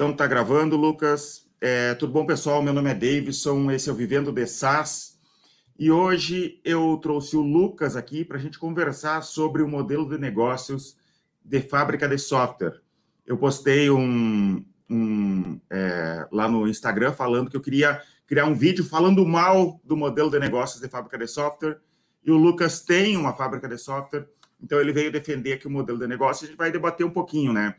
Então, tá gravando, Lucas. É, tudo bom, pessoal? Meu nome é Davidson, esse é o Vivendo de SaaS. E hoje eu trouxe o Lucas aqui para a gente conversar sobre o modelo de negócios de fábrica de software. Eu postei um, um é, lá no Instagram falando que eu queria criar um vídeo falando mal do modelo de negócios de fábrica de software. E o Lucas tem uma fábrica de software, então ele veio defender aqui o modelo de negócio. A gente vai debater um pouquinho, né?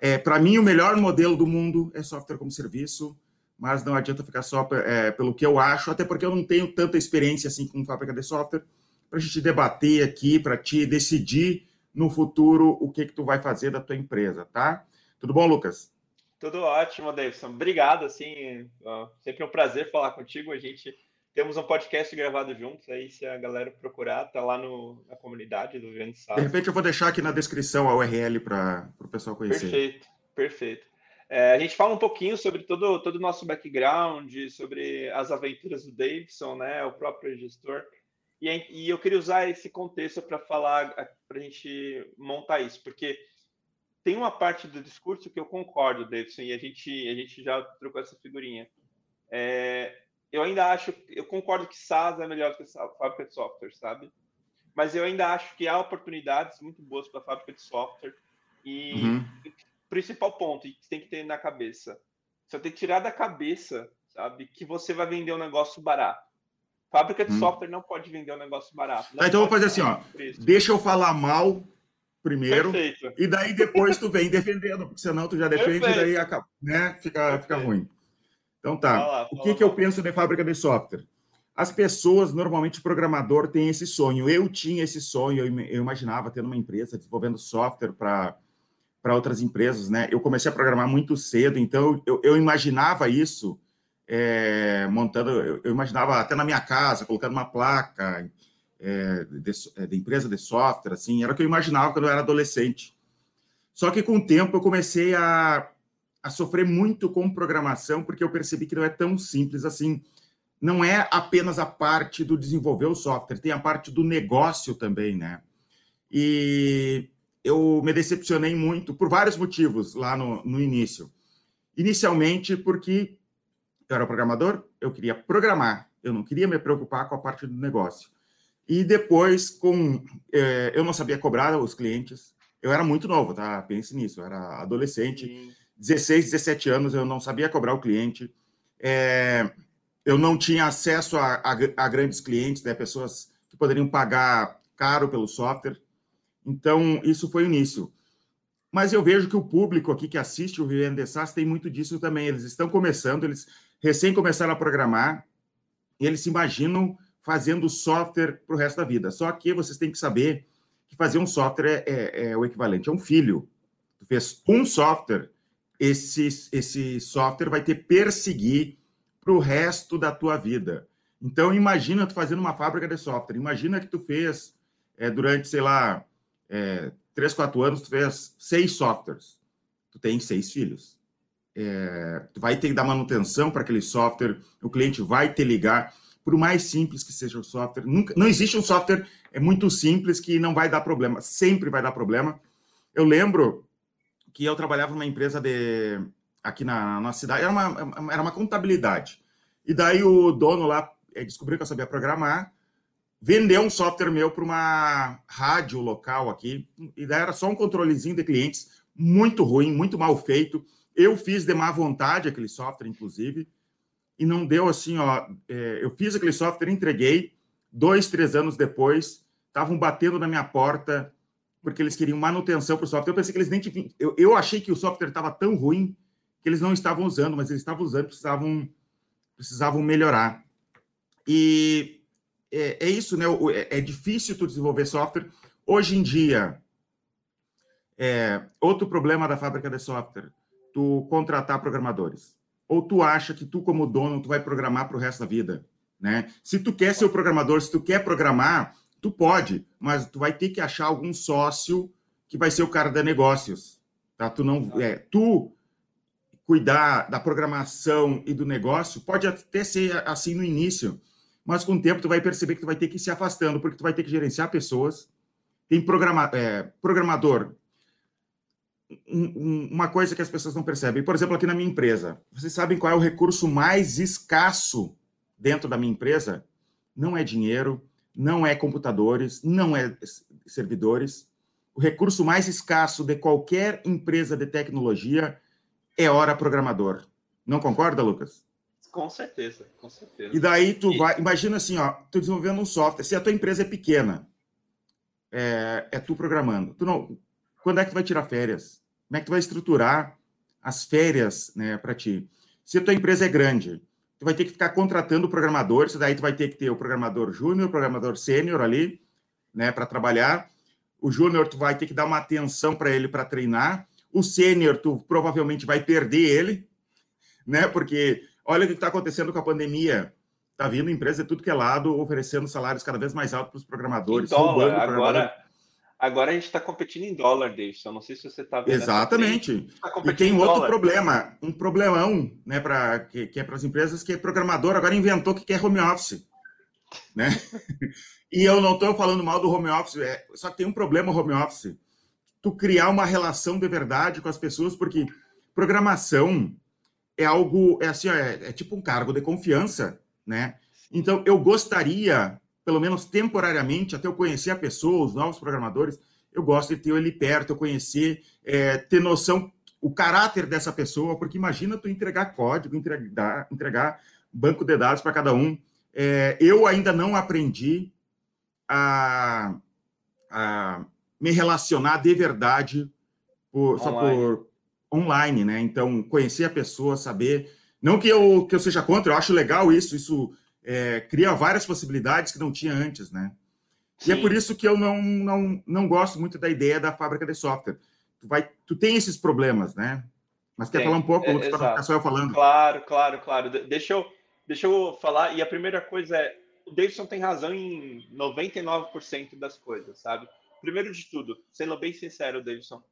É, Para mim, o melhor modelo do mundo é software como serviço, mas não adianta ficar só é, pelo que eu acho, até porque eu não tenho tanta experiência assim com fábrica de software, para a gente debater aqui, para te decidir no futuro o que, que tu vai fazer da tua empresa, tá? Tudo bom, Lucas? Tudo ótimo, Davidson. Obrigado, assim, sempre um prazer falar contigo. A gente temos um podcast gravado juntos, aí se a galera procurar, tá lá no, na comunidade do Vivendo De repente eu vou deixar aqui na descrição a URL para o pessoal conhecer. Perfeito, perfeito. É, a gente fala um pouquinho sobre todo, todo o nosso background, sobre as aventuras do Davidson, né, o próprio gestor. E, e eu queria usar esse contexto para falar, para a gente montar isso, porque tem uma parte do discurso que eu concordo, Davidson, e a gente, a gente já trocou essa figurinha. É, eu ainda acho, eu concordo que SaaS é melhor do que fábrica de software, sabe? Mas eu ainda acho que há oportunidades muito boas para a fábrica de software. E uhum. o principal ponto que tem que ter na cabeça, você tem que tirar da cabeça, sabe, que você vai vender um negócio barato. Fábrica de uhum. software não pode vender um negócio barato. Tá, então eu vou fazer assim, ó. Deixa eu falar mal primeiro Perfeito. e daí depois tu vem defendendo, porque senão tu já defende Perfeito. e daí acaba, né? Fica, fica ruim. Então tá. Lá, o que, que eu penso de fábrica de software? As pessoas, normalmente, programador tem esse sonho. Eu tinha esse sonho, eu imaginava tendo uma empresa desenvolvendo software para para outras empresas, né? Eu comecei a programar muito cedo, então eu, eu imaginava isso é, montando, eu, eu, imaginava até na minha casa, colocando uma placa, é, de, é, de, empresa de software, assim, era o que eu imaginava quando eu era adolescente. Só que com o tempo eu comecei a, a sofrer muito com programação, porque eu percebi que não é tão simples assim. Não é apenas a parte do desenvolver o software, tem a parte do negócio também, né? E eu me decepcionei muito por vários motivos lá no, no início. Inicialmente, porque eu era programador, eu queria programar, eu não queria me preocupar com a parte do negócio. E depois, com é, eu não sabia cobrar os clientes. Eu era muito novo, tá? Pense nisso. Eu era adolescente, Sim. 16, 17 anos, eu não sabia cobrar o cliente. É, eu não tinha acesso a, a, a, grandes clientes, né? Pessoas que poderiam pagar caro pelo software. Então, isso foi o início. Mas eu vejo que o público aqui que assiste o Rio SaaS tem muito disso também. Eles estão começando, eles recém começaram a programar, e eles se imaginam fazendo software para o resto da vida. Só que vocês têm que saber que fazer um software é, é, é o equivalente a um filho. Tu fez um software, esse, esse software vai te perseguir para o resto da tua vida. Então, imagina tu fazendo uma fábrica de software. Imagina que tu fez, é, durante, sei lá, é, três, quatro anos, tu fez seis softwares. Tu tem seis filhos. É, tu vai ter que dar manutenção para aquele software, o cliente vai te ligar por mais simples que seja o software. Nunca, não existe um software é muito simples que não vai dar problema, sempre vai dar problema. Eu lembro que eu trabalhava numa empresa de aqui na nossa cidade, era uma, era uma contabilidade. E daí o dono lá eh, descobriu que eu sabia programar, vendeu um software meu para uma rádio local aqui, e daí era só um controlezinho de clientes, muito ruim, muito mal feito. Eu fiz de má vontade aquele software, inclusive, e não deu assim, ó. É, eu fiz aquele software, entreguei, dois, três anos depois, estavam batendo na minha porta porque eles queriam manutenção para o software. Eu pensei que eles nem tinham. Eu, eu achei que o software estava tão ruim que eles não estavam usando, mas eles estavam usando, precisavam, precisavam melhorar. E é, é isso, né? É, é, difícil tu desenvolver software. Hoje em dia, é, outro problema da fábrica de software, tu contratar programadores. Ou tu acha que tu, como dono, tu vai programar para o resto da vida, né? Se tu quer ser o programador, se tu quer programar, tu pode, mas tu vai ter que achar algum sócio que vai ser o cara da negócios, tá? Tu não, é, tu cuidar da programação e do negócio pode até ser assim no início, mas com o tempo tu vai perceber que tu vai ter que ir se afastando, porque tu vai ter que gerenciar pessoas. Tem programa, é, programador uma coisa que as pessoas não percebem. Por exemplo, aqui na minha empresa, vocês sabem qual é o recurso mais escasso dentro da minha empresa? Não é dinheiro, não é computadores, não é servidores. O recurso mais escasso de qualquer empresa de tecnologia é hora programador. Não concorda, Lucas? Com certeza, com certeza. E daí tu e... vai, imagina assim, ó, tu desenvolvendo um software, se a tua empresa é pequena, é, é tu programando. Tu não, quando é que tu vai tirar férias? Como é que tu vai estruturar as férias, né, para ti? Se a tua empresa é grande, tu vai ter que ficar contratando programadores, daí tu vai ter que ter o programador júnior, o programador sênior ali, né, para trabalhar. O júnior tu vai ter que dar uma atenção para ele para treinar. O sênior tu provavelmente vai perder ele, né? Porque olha o que está acontecendo com a pandemia. Está vindo empresa de tudo que é lado oferecendo salários cada vez mais altos para os programadores. Dólar, agora, agora a gente está competindo em dólar, Davidson. Não sei se você está vendo. Exatamente. Tá e tem outro dólar. problema, um problemão, né, para que, que é para as empresas que é programador agora inventou que quer home office, né? e eu não estou falando mal do home office, é, só que tem um problema home office. Tu criar uma relação de verdade com as pessoas, porque programação é algo, é assim, é, é tipo um cargo de confiança né? Então, eu gostaria, pelo menos temporariamente, até eu conhecer a pessoa, os novos programadores, eu gosto de ter ele perto, eu conhecer, é, ter noção, o caráter dessa pessoa, porque imagina tu entregar código, entregar, entregar banco de dados para cada um. É, eu ainda não aprendi a, a, me relacionar de verdade por, só por online, né? Então, conhecer a pessoa, saber não que eu, que eu seja contra, eu acho legal isso, isso é, cria várias possibilidades que não tinha antes, né? Sim. E é por isso que eu não, não, não gosto muito da ideia da fábrica de software. Tu, vai, tu tem esses problemas, né? Mas quer falar um pouco, é, Lucas, para ficar só eu falando? Claro, claro, claro. Deixa eu, deixa eu falar. E a primeira coisa é, o Davidson tem razão em 99% das coisas, sabe? Primeiro de tudo, sendo bem sincero, Davidson,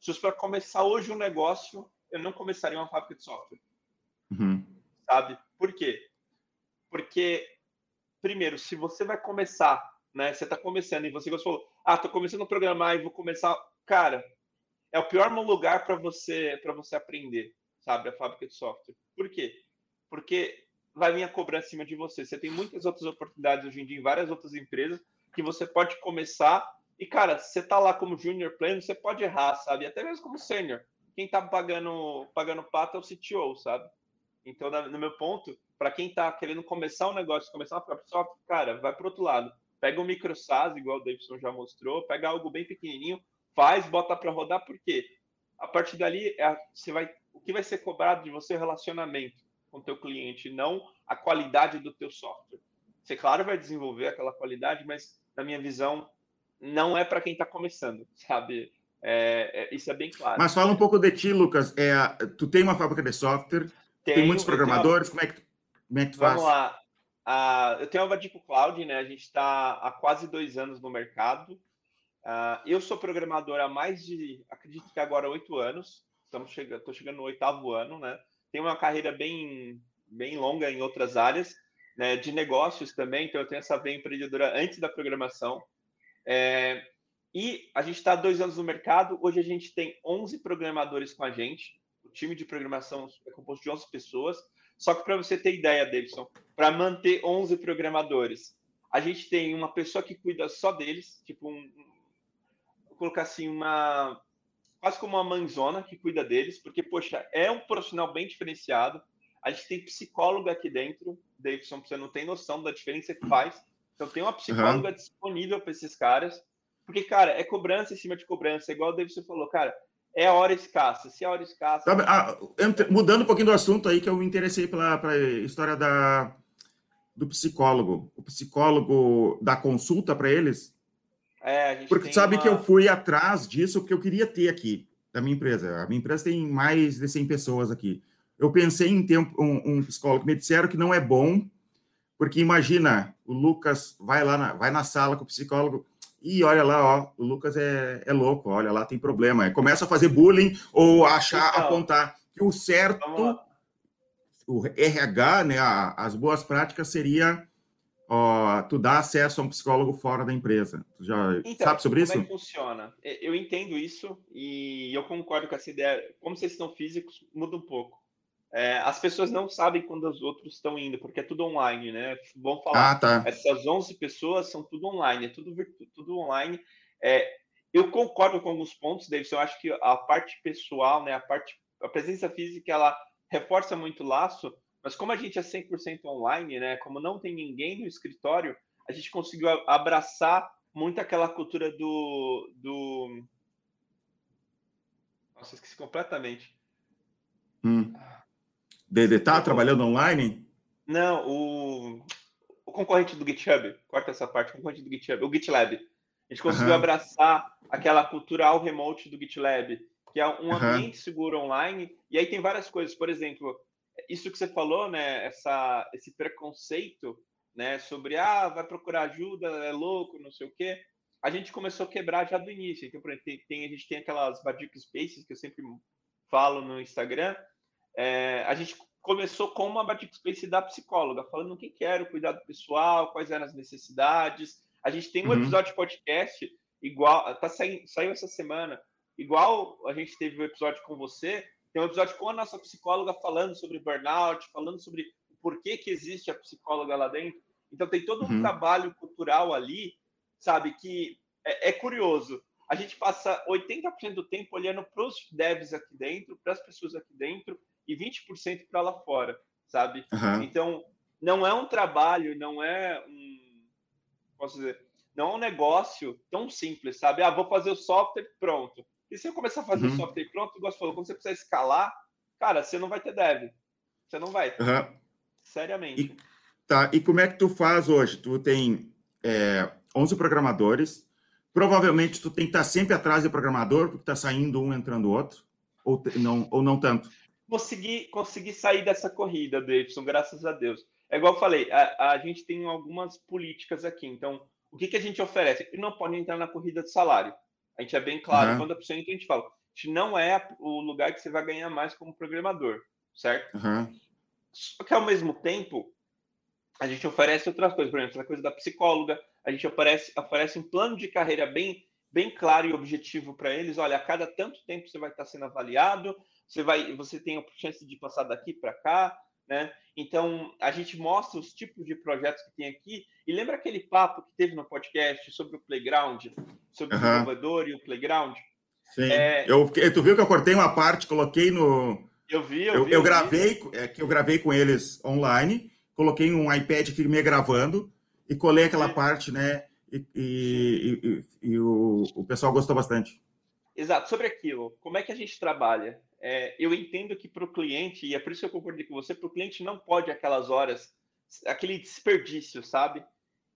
se fosse para começar hoje um negócio, eu não começaria uma fábrica de software. Uhum. Sabe? Por quê? Porque, primeiro, se você vai começar, né? Você está começando e você falou, ah, tô começando a programar e vou começar. Cara, é o pior lugar para você para você aprender, sabe? A fábrica de software. Por quê? Porque vai vir a cobrar acima de você. Você tem muitas outras oportunidades hoje em dia em várias outras empresas que você pode começar. E, cara, você tá lá como junior pleno, você pode errar, sabe? Até mesmo como sênior. Quem tá pagando, pagando pato é o CTO, sabe? Então, no meu ponto, para quem está querendo começar um negócio, começar uma própria software, cara, vai para outro lado. Pega um micro SaaS, igual o Davidson já mostrou, pega algo bem pequenininho, faz, bota para rodar, porque a partir dali é, você vai, o que vai ser cobrado de você é o relacionamento com o teu cliente, não a qualidade do teu software. Você, claro, vai desenvolver aquela qualidade, mas, na minha visão, não é para quem está começando, sabe? É, é, isso é bem claro. Mas fala um pouco de ti, Lucas. É, tu tem uma fábrica de software, tenho, tem muitos programadores? Como, é que, como é que tu Vamos faz? lá. Uh, eu tenho a Vadico Cloud, né? A gente está há quase dois anos no mercado. Uh, eu sou programador há mais de, acredito que agora oito anos. Estamos chegando, estou chegando no oitavo ano, né? Tenho uma carreira bem, bem longa em outras áreas, né? De negócios também. Então eu tenho essa veia empreendedora antes da programação. É, e a gente está há dois anos no mercado. Hoje a gente tem 11 programadores com a gente o time de programação é composto de 11 pessoas. Só que para você ter ideia, Davidson, para manter 11 programadores, a gente tem uma pessoa que cuida só deles, tipo um, vou colocar assim uma quase como uma mãezona que cuida deles, porque poxa, é um profissional bem diferenciado. A gente tem psicóloga aqui dentro, Davidson, você não tem noção da diferença que faz. Então tem uma psicóloga uhum. disponível para esses caras, porque cara, é cobrança em cima de cobrança, igual o Davidson falou, cara é hora escassa. Se é hora escassa. Tá, ah, mudando um pouquinho do assunto aí, que eu me interessei pela, pela história da, do psicólogo. O psicólogo dá consulta para eles? É, porque sabe uma... que eu fui atrás disso, porque eu queria ter aqui, da minha empresa. A minha empresa tem mais de 100 pessoas aqui. Eu pensei em ter um, um psicólogo. Me disseram que não é bom, porque imagina, o Lucas vai lá na, vai na sala com o psicólogo e olha lá, ó, o Lucas é, é louco, olha lá, tem problema. Começa a fazer bullying ou achar, então, apontar que o certo, o RH, né, a, as boas práticas seria ó, tu dá acesso a um psicólogo fora da empresa. Tu já então, sabe sobre isso? Como é funciona? Eu entendo isso e eu concordo com essa ideia. Como vocês estão físicos, muda um pouco. É, as pessoas não sabem quando os outros estão indo, porque é tudo online, né? Vamos falar. Ah, tá. Essas 11 pessoas são tudo online, é tudo, tudo online. É, eu concordo com alguns pontos, David. Eu acho que a parte pessoal, né, a parte, a presença física, ela reforça muito o laço, mas como a gente é 100% online, né, como não tem ninguém no escritório, a gente conseguiu abraçar muito aquela cultura do. do... Nossa, esqueci completamente. Hum. Dede tá trabalhando online? Não, o, o concorrente do GitHub, corta essa parte, o concorrente do GitHub, o GitLab. A gente conseguiu uhum. abraçar aquela cultural remote do GitLab, que é um ambiente uhum. seguro online. E aí tem várias coisas, por exemplo, isso que você falou, né? Essa, esse preconceito, né? Sobre ah, vai procurar ajuda, é louco, não sei o quê. A gente começou a quebrar já do início. Então, por exemplo, tem, tem, a gente tem aquelas Badic Spaces que eu sempre falo no Instagram. É, a gente começou com uma Badic Space da psicóloga, falando o que quero, cuidado pessoal, quais eram as necessidades. A gente tem um uhum. episódio de podcast igual, tá saindo, saiu essa semana, igual a gente teve o um episódio com você, tem um episódio com a nossa psicóloga falando sobre burnout, falando sobre o porquê que existe a psicóloga lá dentro. Então tem todo um uhum. trabalho cultural ali, sabe, que é, é curioso. A gente passa 80% do tempo olhando para os devs aqui dentro, para as pessoas aqui dentro, e 20% para lá fora, sabe? Uhum. Então, não é um trabalho, não é um. Posso dizer? Não é um negócio tão simples, sabe? Ah, vou fazer o software, pronto. E se eu começar a fazer uhum. o software pronto, igual você falou, quando você precisar escalar, cara, você não vai ter dev. Você não vai. Uhum. Seriamente. E, tá, e como é que tu faz hoje? Tu tem é, 11 programadores. Provavelmente tu tem que estar sempre atrás do programador, porque está saindo um, entrando outro. Ou não, ou não tanto? Consegui, consegui sair dessa corrida, Davidson, graças a Deus. É igual eu falei, a, a gente tem algumas políticas aqui. Então, o que, que a gente oferece? Ele não pode entrar na corrida de salário. A gente é bem claro. Uhum. Quando a pessoa entra, a gente fala: a gente não é o lugar que você vai ganhar mais como programador, certo? Uhum. Só que ao mesmo tempo, a gente oferece outras coisas, por exemplo, a coisa da psicóloga, a gente oferece, oferece um plano de carreira bem, bem claro e objetivo para eles. Olha, a cada tanto tempo você vai estar sendo avaliado, você vai, você tem a chance de passar daqui para cá, né? Então, a gente mostra os tipos de projetos que tem aqui. E lembra aquele papo que teve no podcast sobre o Playground, sobre uhum. o desenvolvedor e o Playground? Sim. É... Eu, tu viu que eu cortei uma parte, coloquei no. Eu vi, eu, eu vi. Eu, gravei, é que eu gravei com eles online, coloquei um iPad aqui me gravando e colei aquela parte, né? E, e, e, e o, o pessoal gostou bastante. Exato. Sobre aquilo, como é que a gente trabalha? É, eu entendo que para o cliente, e é por isso que eu concordei com você, para o cliente não pode aquelas horas, aquele desperdício, sabe?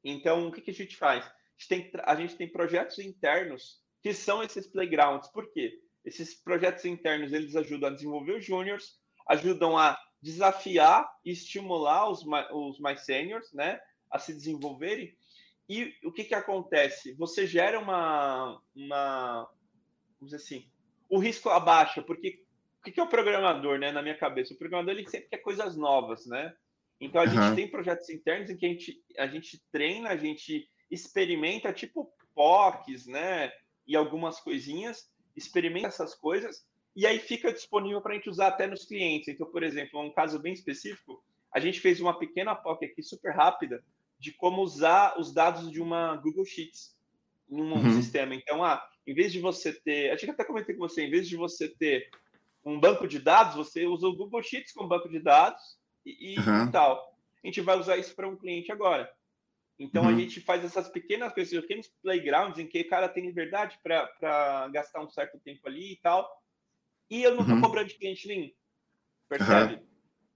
Então, o que, que a gente faz? A gente, tem, a gente tem projetos internos que são esses playgrounds. Por quê? Esses projetos internos, eles ajudam a desenvolver os juniors, ajudam a desafiar e estimular os, os mais seniors, né? A se desenvolverem. E o que, que acontece? Você gera uma, uma, vamos dizer assim, o risco abaixa, porque o que é o programador, né? Na minha cabeça, o programador ele sempre quer coisas novas, né? Então a uhum. gente tem projetos internos em que a gente, a gente treina, a gente experimenta, tipo POCs, né? E algumas coisinhas, experimenta essas coisas e aí fica disponível para a gente usar até nos clientes. Então, por exemplo, um caso bem específico, a gente fez uma pequena POC aqui super rápida de como usar os dados de uma Google Sheets num uhum. sistema. Então, ah, em vez de você ter, acho que até comentei com você, em vez de você ter um banco de dados, você usa o Google Sheets como banco de dados e, uhum. e tal. A gente vai usar isso para um cliente agora. Então uhum. a gente faz essas pequenas coisas, pequenos playgrounds em que o cara tem liberdade para gastar um certo tempo ali e tal. E eu não estou uhum. cobrando de cliente nenhum. Percebe?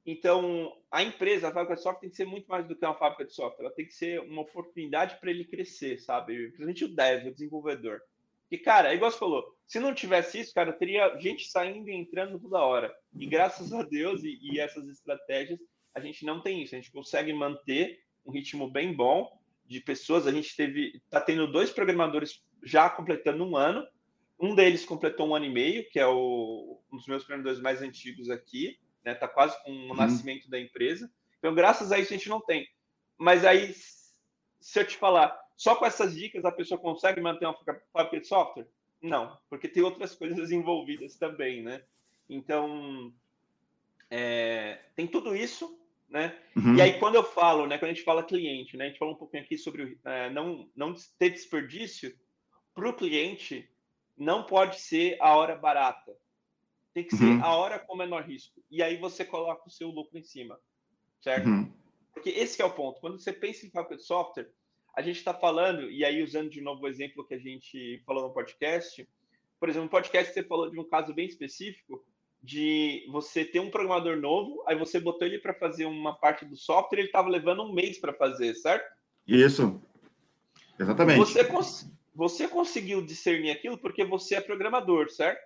Então, a empresa, a fábrica de software tem que ser muito mais do que uma fábrica de software. Ela tem que ser uma oportunidade para ele crescer, sabe? Principalmente o dev, o desenvolvedor. E, cara, é igual você falou, se não tivesse isso, cara, teria gente saindo e entrando toda hora. E graças a Deus e, e, essas estratégias, a gente não tem isso. A gente consegue manter um ritmo bem bom de pessoas. A gente teve, tá tendo dois programadores já completando um ano. Um deles completou um ano e meio, que é o, um dos meus programadores mais antigos aqui, né? Tá quase com o uhum. nascimento da empresa. Então, graças a isso, a gente não tem. Mas aí, se eu te falar, só com essas dicas a pessoa consegue manter uma fábrica de software? Não, porque tem outras coisas envolvidas também, né? Então, é, tem tudo isso, né? Uhum. E aí, quando eu falo, né, quando a gente fala cliente, né, a gente falou um pouquinho aqui sobre é, não, não ter desperdício, para o cliente, não pode ser a hora barata. Tem que uhum. ser a hora com menor risco. E aí você coloca o seu lucro em cima, certo? Uhum. Porque esse é o ponto. Quando você pensa em fábrica de software, a gente está falando, e aí usando de novo o exemplo que a gente falou no podcast, por exemplo, no podcast você falou de um caso bem específico, de você ter um programador novo, aí você botou ele para fazer uma parte do software, ele estava levando um mês para fazer, certo? Isso. Exatamente. Você, cons você conseguiu discernir aquilo porque você é programador, certo?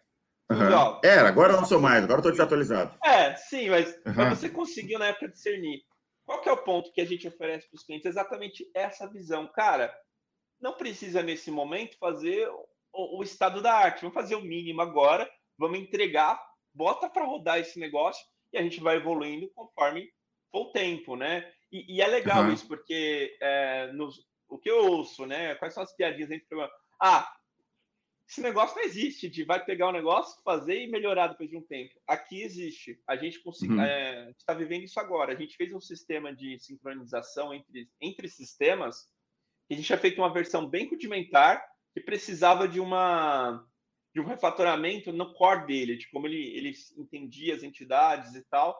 Uhum. Era, agora eu não sou mais, agora estou desatualizado. É, sim, mas, uhum. mas, você conseguiu na época discernir. Qual que é o ponto que a gente oferece para os clientes? Exatamente essa visão. Cara, não precisa nesse momento fazer o, o estado da arte. Vamos fazer o mínimo agora, vamos entregar bota para rodar esse negócio e a gente vai evoluindo conforme for o tempo, né? E, e é legal uhum. isso, porque é, nos, o que eu ouço, né? Quais são as piadinhas programa? Ah, esse negócio não existe, de vai pegar o negócio, fazer e melhorar depois de um tempo. Aqui existe. A gente uhum. é, está vivendo isso agora. A gente fez um sistema de sincronização entre, entre sistemas. A gente tinha feito uma versão bem rudimentar que precisava de uma de um refatoramento no core dele, de como ele, ele entendia as entidades e tal.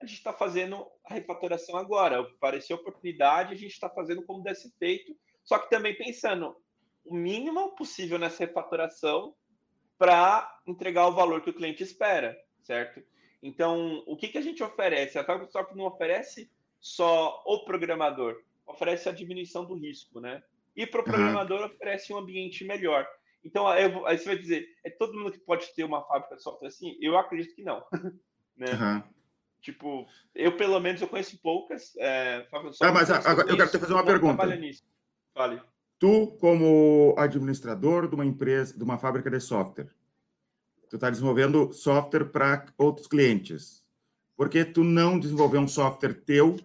A gente está fazendo a refatoração agora. Apareceu oportunidade, a gente está fazendo como deve ser feito, só que também pensando o mínimo possível nessa refatoração para entregar o valor que o cliente espera, certo? Então, o que, que a gente oferece? A Microsoft não oferece só o programador, oferece a diminuição do risco, né? E para o programador uhum. oferece um ambiente melhor. Então, aí, você vai dizer, é todo mundo que pode ter uma fábrica de software assim? Eu acredito que não. né? Uhum. Tipo, eu pelo menos eu conheço poucas é, fábricas de software. Ah, mas agora, eu quero te fazer uma pergunta. Nisso. Fale. Tu, como administrador de uma empresa, de uma fábrica de software, tu está desenvolvendo software para outros clientes. Por que tu não desenvolver um software teu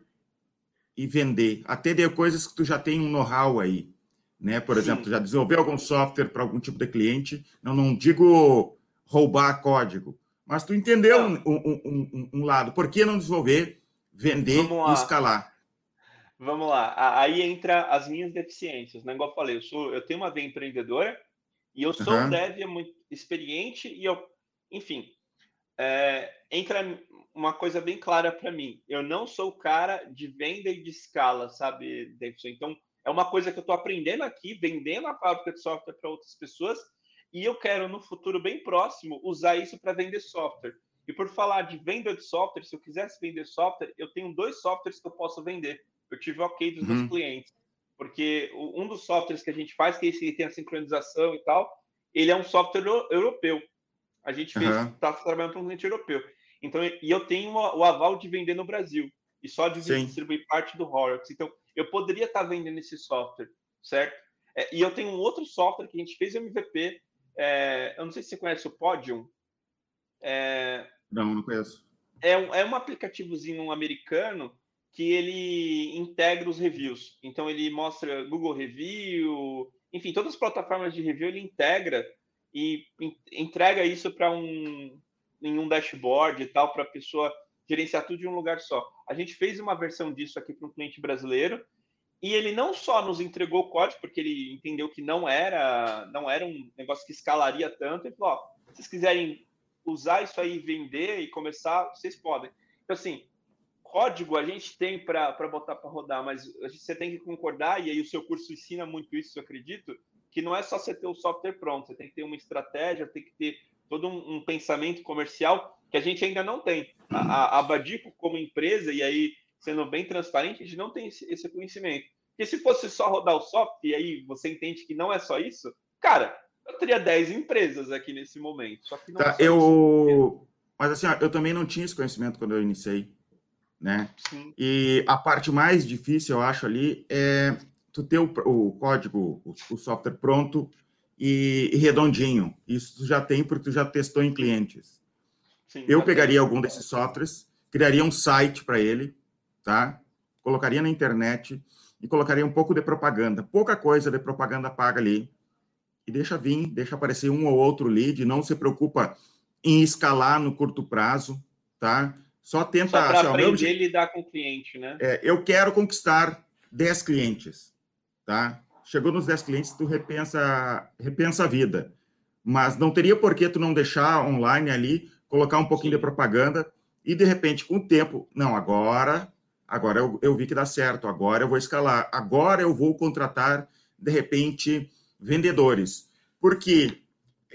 e vender? Até de coisas que tu já tem um know-how aí né? Por Sim. exemplo, já desenvolveu algum software para algum tipo de cliente, não, não digo roubar código, mas tu entendeu um, um, um, um, lado. Por que não desenvolver, vender e escalar? Vamos lá. Aí entra as minhas deficiências, né? Igual eu falei, eu, sou, eu tenho uma veia empreendedora e eu sou uhum. um dev muito experiente e eu, enfim, é, entra uma coisa bem clara para mim. Eu não sou o cara de venda e de escala, sabe, Davidson? Então, é uma coisa que eu estou aprendendo aqui, vendendo a fábrica de software para outras pessoas, e eu quero, no futuro bem próximo, usar isso para vender software. E por falar de venda de software, se eu quisesse vender software, eu tenho dois softwares que eu posso vender. Eu tive ok dos uhum. meus clientes. Porque um dos softwares que a gente faz, que é esse que tem a sincronização e tal, ele é um software europeu. A gente está uhum. trabalhando para um cliente europeu. Então, e eu tenho o aval de vender no Brasil e só de Sim. distribuir parte do Horrocks. Então, eu poderia estar vendendo esse software, certo? É, e eu tenho um outro software que a gente fez MVP. É, eu não sei se você conhece o Podium. É, não, não conheço. É um, é um aplicativozinho americano que ele integra os reviews. Então, ele mostra Google Review, enfim, todas as plataformas de review ele integra e entrega isso para um em um dashboard e tal para a pessoa gerenciar tudo de um lugar só. A gente fez uma versão disso aqui para um cliente brasileiro e ele não só nos entregou o código, porque ele entendeu que não era, não era um negócio que escalaria tanto, ele falou, ó, se vocês quiserem usar isso aí, vender e começar, vocês podem. Então, assim, código a gente tem para botar para rodar, mas você tem que concordar, e aí o seu curso ensina muito isso, eu acredito, que não é só você ter o software pronto, você tem que ter uma estratégia, tem que ter todo um, um pensamento comercial que a gente ainda não tem. A, a Badico, como empresa, e aí sendo bem transparente, a gente não tem esse, esse conhecimento. Porque se fosse só rodar o software, e aí você entende que não é só isso, cara, eu teria 10 empresas aqui nesse momento. Só que não tá, é eu. Mas assim, eu também não tinha esse conhecimento quando eu iniciei, né? Sim. E a parte mais difícil, eu acho, ali é tu ter o, o código, o, o, software pronto e, e redondinho. Isso tu já tem porque tu já testou em clientes. Sim, eu pegaria algum desses softwares, criaria um site para ele, tá? Colocaria na internet e colocaria um pouco de propaganda, pouca coisa de propaganda paga ali, e deixa vir, deixa aparecer um ou outro lead, não se preocupa em escalar no curto prazo, tá? Só tenta... Só para assim, aprender lidar com o cliente, né? É, eu quero conquistar 10 clientes, tá? Chegou nos 10 clientes, tu repensa, repensa a vida. Mas não teria por que tu não deixar online ali, colocar um pouquinho Sim. de propaganda e, de repente, com o tempo, não, agora agora eu, eu vi que dá certo, agora eu vou escalar, agora eu vou contratar, de repente, vendedores. Porque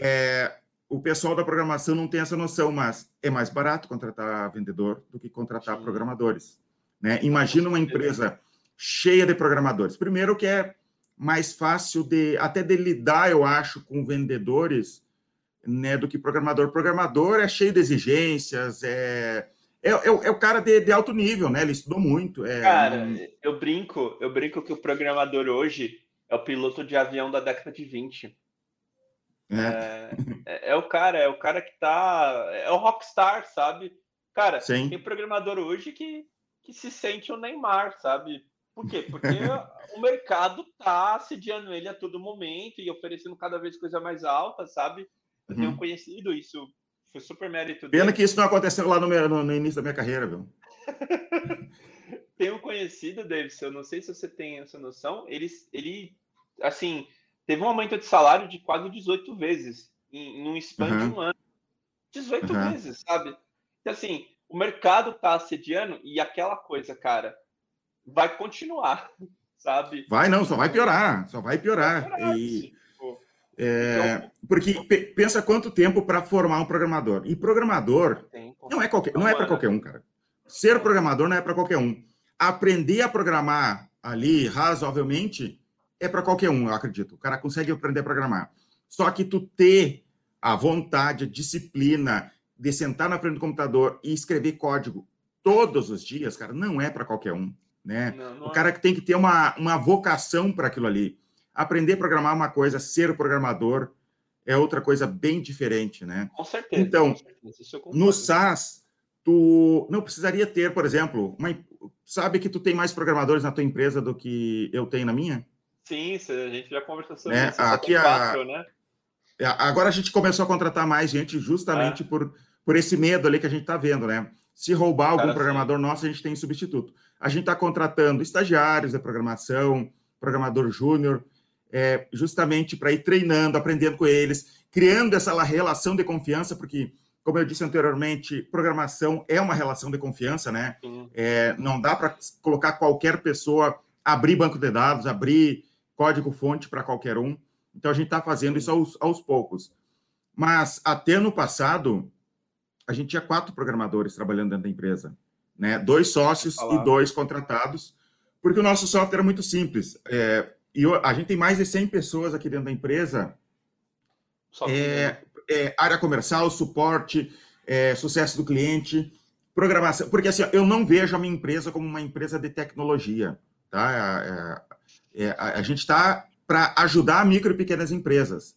é, o pessoal da programação não tem essa noção, mas é mais barato contratar vendedor do que contratar Sim. programadores. Né? Imagina uma empresa cheia de programadores. Primeiro que é mais fácil de até de lidar, eu acho, com vendedores, né, do que programador. Programador é cheio de exigências, é é, é, é, o cara de, de, alto nível, né? Ele estudou muito. É, cara, eu brinco, eu brinco que o programador hoje é o piloto de avião da década de 20. É. é. É, é, o cara, é o cara que tá. É o rockstar, sabe? Cara, Sim. tem programador hoje que, que se sente o Neymar, sabe? Por quê? Porque o mercado tá assediando ele a todo momento e oferecendo cada vez coisa mais alta, sabe? Eu uhum. tenho conhecido isso foi super mérito Pena dele. que isso não aconteceu lá no, meu, no, no início da minha carreira, viu? tenho conhecido, Davidson, não sei se você tem essa noção, ele, ele assim, teve um aumento de salário de quase 18 vezes em, em um span uhum. de um ano. 18 uhum. vezes, sabe? Então, assim, o mercado tá assediando e aquela coisa, cara, vai continuar, sabe? Vai não, só vai piorar, só vai piorar. Vai piorar e, é, então, porque pensa quanto tempo para formar um programador. E programador não é qualquer, não é para qualquer um, cara. Ser programador não é para qualquer um. Aprender a programar ali razoavelmente é para qualquer um, eu acredito. O cara consegue aprender a programar. Só que tu ter a vontade, a disciplina de sentar na frente do computador e escrever código todos os dias, cara, não é para qualquer um, né? Não, não o cara é. que tem que ter uma, uma vocação para aquilo ali aprender a programar é uma coisa, ser programador é outra coisa bem diferente, né? Com certeza. Então, com certeza. no SaaS, tu não precisaria ter, por exemplo, uma, sabe que tu tem mais programadores na tua empresa do que eu tenho na minha? Sim, a gente já conversou sobre né? isso. Aqui a, quatro, né? É, agora a gente começou a contratar mais gente justamente é. por, por esse medo ali que a gente está vendo, né? Se roubar algum Cara, programador sim. nosso, a gente tem substituto. A gente está contratando estagiários de programação, programador júnior, é, justamente para ir treinando, aprendendo com eles, criando essa relação de confiança, porque, como eu disse anteriormente, programação é uma relação de confiança, né? É, não dá para colocar qualquer pessoa, abrir banco de dados, abrir código-fonte para qualquer um. Então, a gente está fazendo isso aos, aos poucos. Mas, até no passado, a gente tinha quatro programadores trabalhando dentro da empresa, né? Dois sócios e dois contratados, porque o nosso software é muito simples. É, e a gente tem mais de 100 pessoas aqui dentro da empresa. É, é, área comercial, suporte, é, sucesso do cliente, programação. Porque assim, eu não vejo a minha empresa como uma empresa de tecnologia. Tá? É, a, a gente está para ajudar micro e pequenas empresas.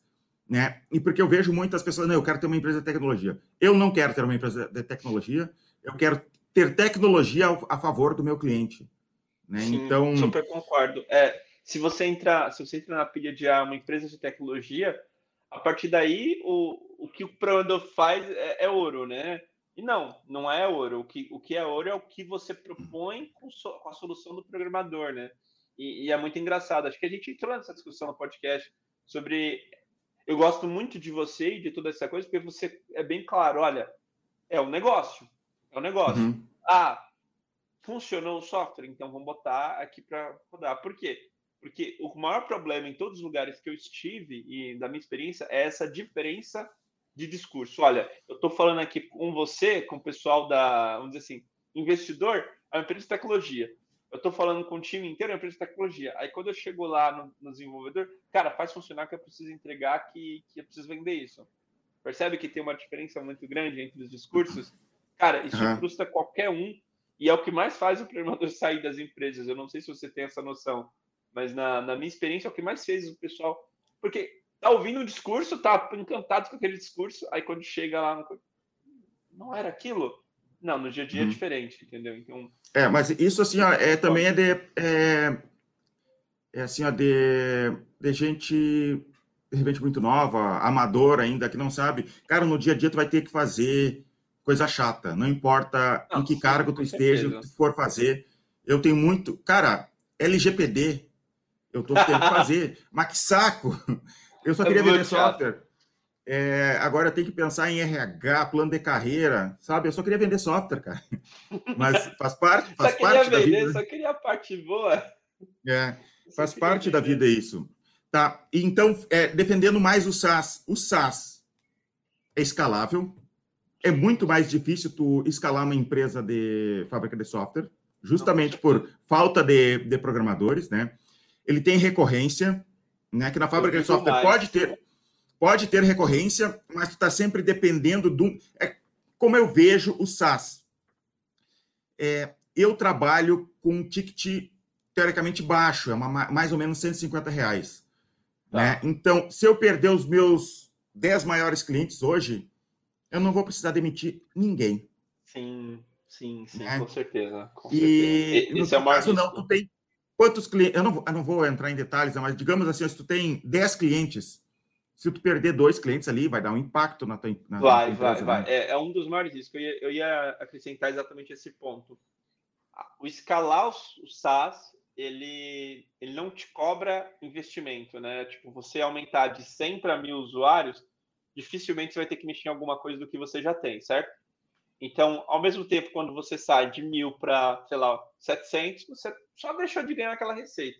Né? E porque eu vejo muitas pessoas, não, eu quero ter uma empresa de tecnologia. Eu não quero ter uma empresa de tecnologia, eu quero ter tecnologia a favor do meu cliente. Né? Sim, então, super concordo. É, se você entra, se você entra na pilha de ah, uma empresa de tecnologia, a partir daí o, o que o programador faz é, é, ouro, né? E não, não é ouro. O que, o que é ouro é o que você propõe com, so, com a solução do programador, né? E, e, é muito engraçado. Acho que a gente entrou nessa discussão no podcast sobre. Eu gosto muito de você e de toda essa coisa, porque você é bem claro: olha, é um negócio. É um negócio. Uhum. Ah, funcionou o software, então vamos botar aqui para rodar. Por quê? Porque o maior problema em todos os lugares que eu estive e da minha experiência é essa diferença de discurso. Olha, eu estou falando aqui com você, com o pessoal da, vamos dizer assim, investidor, é uma empresa de tecnologia. Eu estou falando com o time inteiro, é uma empresa de tecnologia. Aí quando eu chego lá no, no desenvolvedor, cara, faz funcionar que eu preciso entregar, que, que eu preciso vender isso. Percebe que tem uma diferença muito grande entre os discursos? Cara, isso uhum. frustra qualquer um e é o que mais faz o programador sair das empresas. Eu não sei se você tem essa noção mas na, na minha experiência é o que mais fez o pessoal. Porque tá ouvindo um discurso, tá encantado com aquele discurso, aí quando chega lá, não era aquilo? Não, no dia a dia é uhum. é diferente, entendeu? Então. É, mas isso assim, ó, é, também é de. É, é assim, ó, de, de gente, de repente, muito nova, amadora ainda, que não sabe. Cara, no dia a dia tu vai ter que fazer coisa chata, não importa não, em que sim, cargo tu esteja, o que tu for fazer. Eu tenho muito. Cara, LGPD, eu tô tendo que fazer, mas que saco! Eu só é queria vender software. É, agora tenho que pensar em RH, plano de carreira, sabe? Eu só queria vender software, cara. Mas faz parte, faz só parte vender, da vida. Só queria a parte boa. É, faz parte da vida isso. Tá, então, é, defendendo mais o SaaS. O SaaS é escalável. É muito mais difícil tu escalar uma empresa de fábrica de software, justamente por falta de, de programadores, né? Ele tem recorrência, né? Que na fábrica de software mais. pode ter pode ter recorrência, mas tu está sempre dependendo do. É, como eu vejo o SaaS. É, eu trabalho com um ticket teoricamente baixo, é uma, mais ou menos 150 reais. Tá. Né? Então, se eu perder os meus 10 maiores clientes hoje, eu não vou precisar demitir ninguém. Sim, sim, sim, né? com certeza. Com e certeza. Esse no é o caso, não, tu tem quantos clientes. Eu não, eu não vou entrar em detalhes, mas digamos assim, se tu tem 10 clientes, se tu perder dois clientes ali, vai dar um impacto na tua, na vai, tua empresa. Vai, vai, né? é, é, um dos maiores riscos. Eu ia, eu ia acrescentar exatamente esse ponto. O escalar o SaaS, ele, ele não te cobra investimento, né? Tipo, você aumentar de 100 para mil usuários, dificilmente você vai ter que mexer em alguma coisa do que você já tem, certo? Então, ao mesmo tempo, quando você sai de mil para, sei lá, 700, você só deixou de ganhar aquela receita.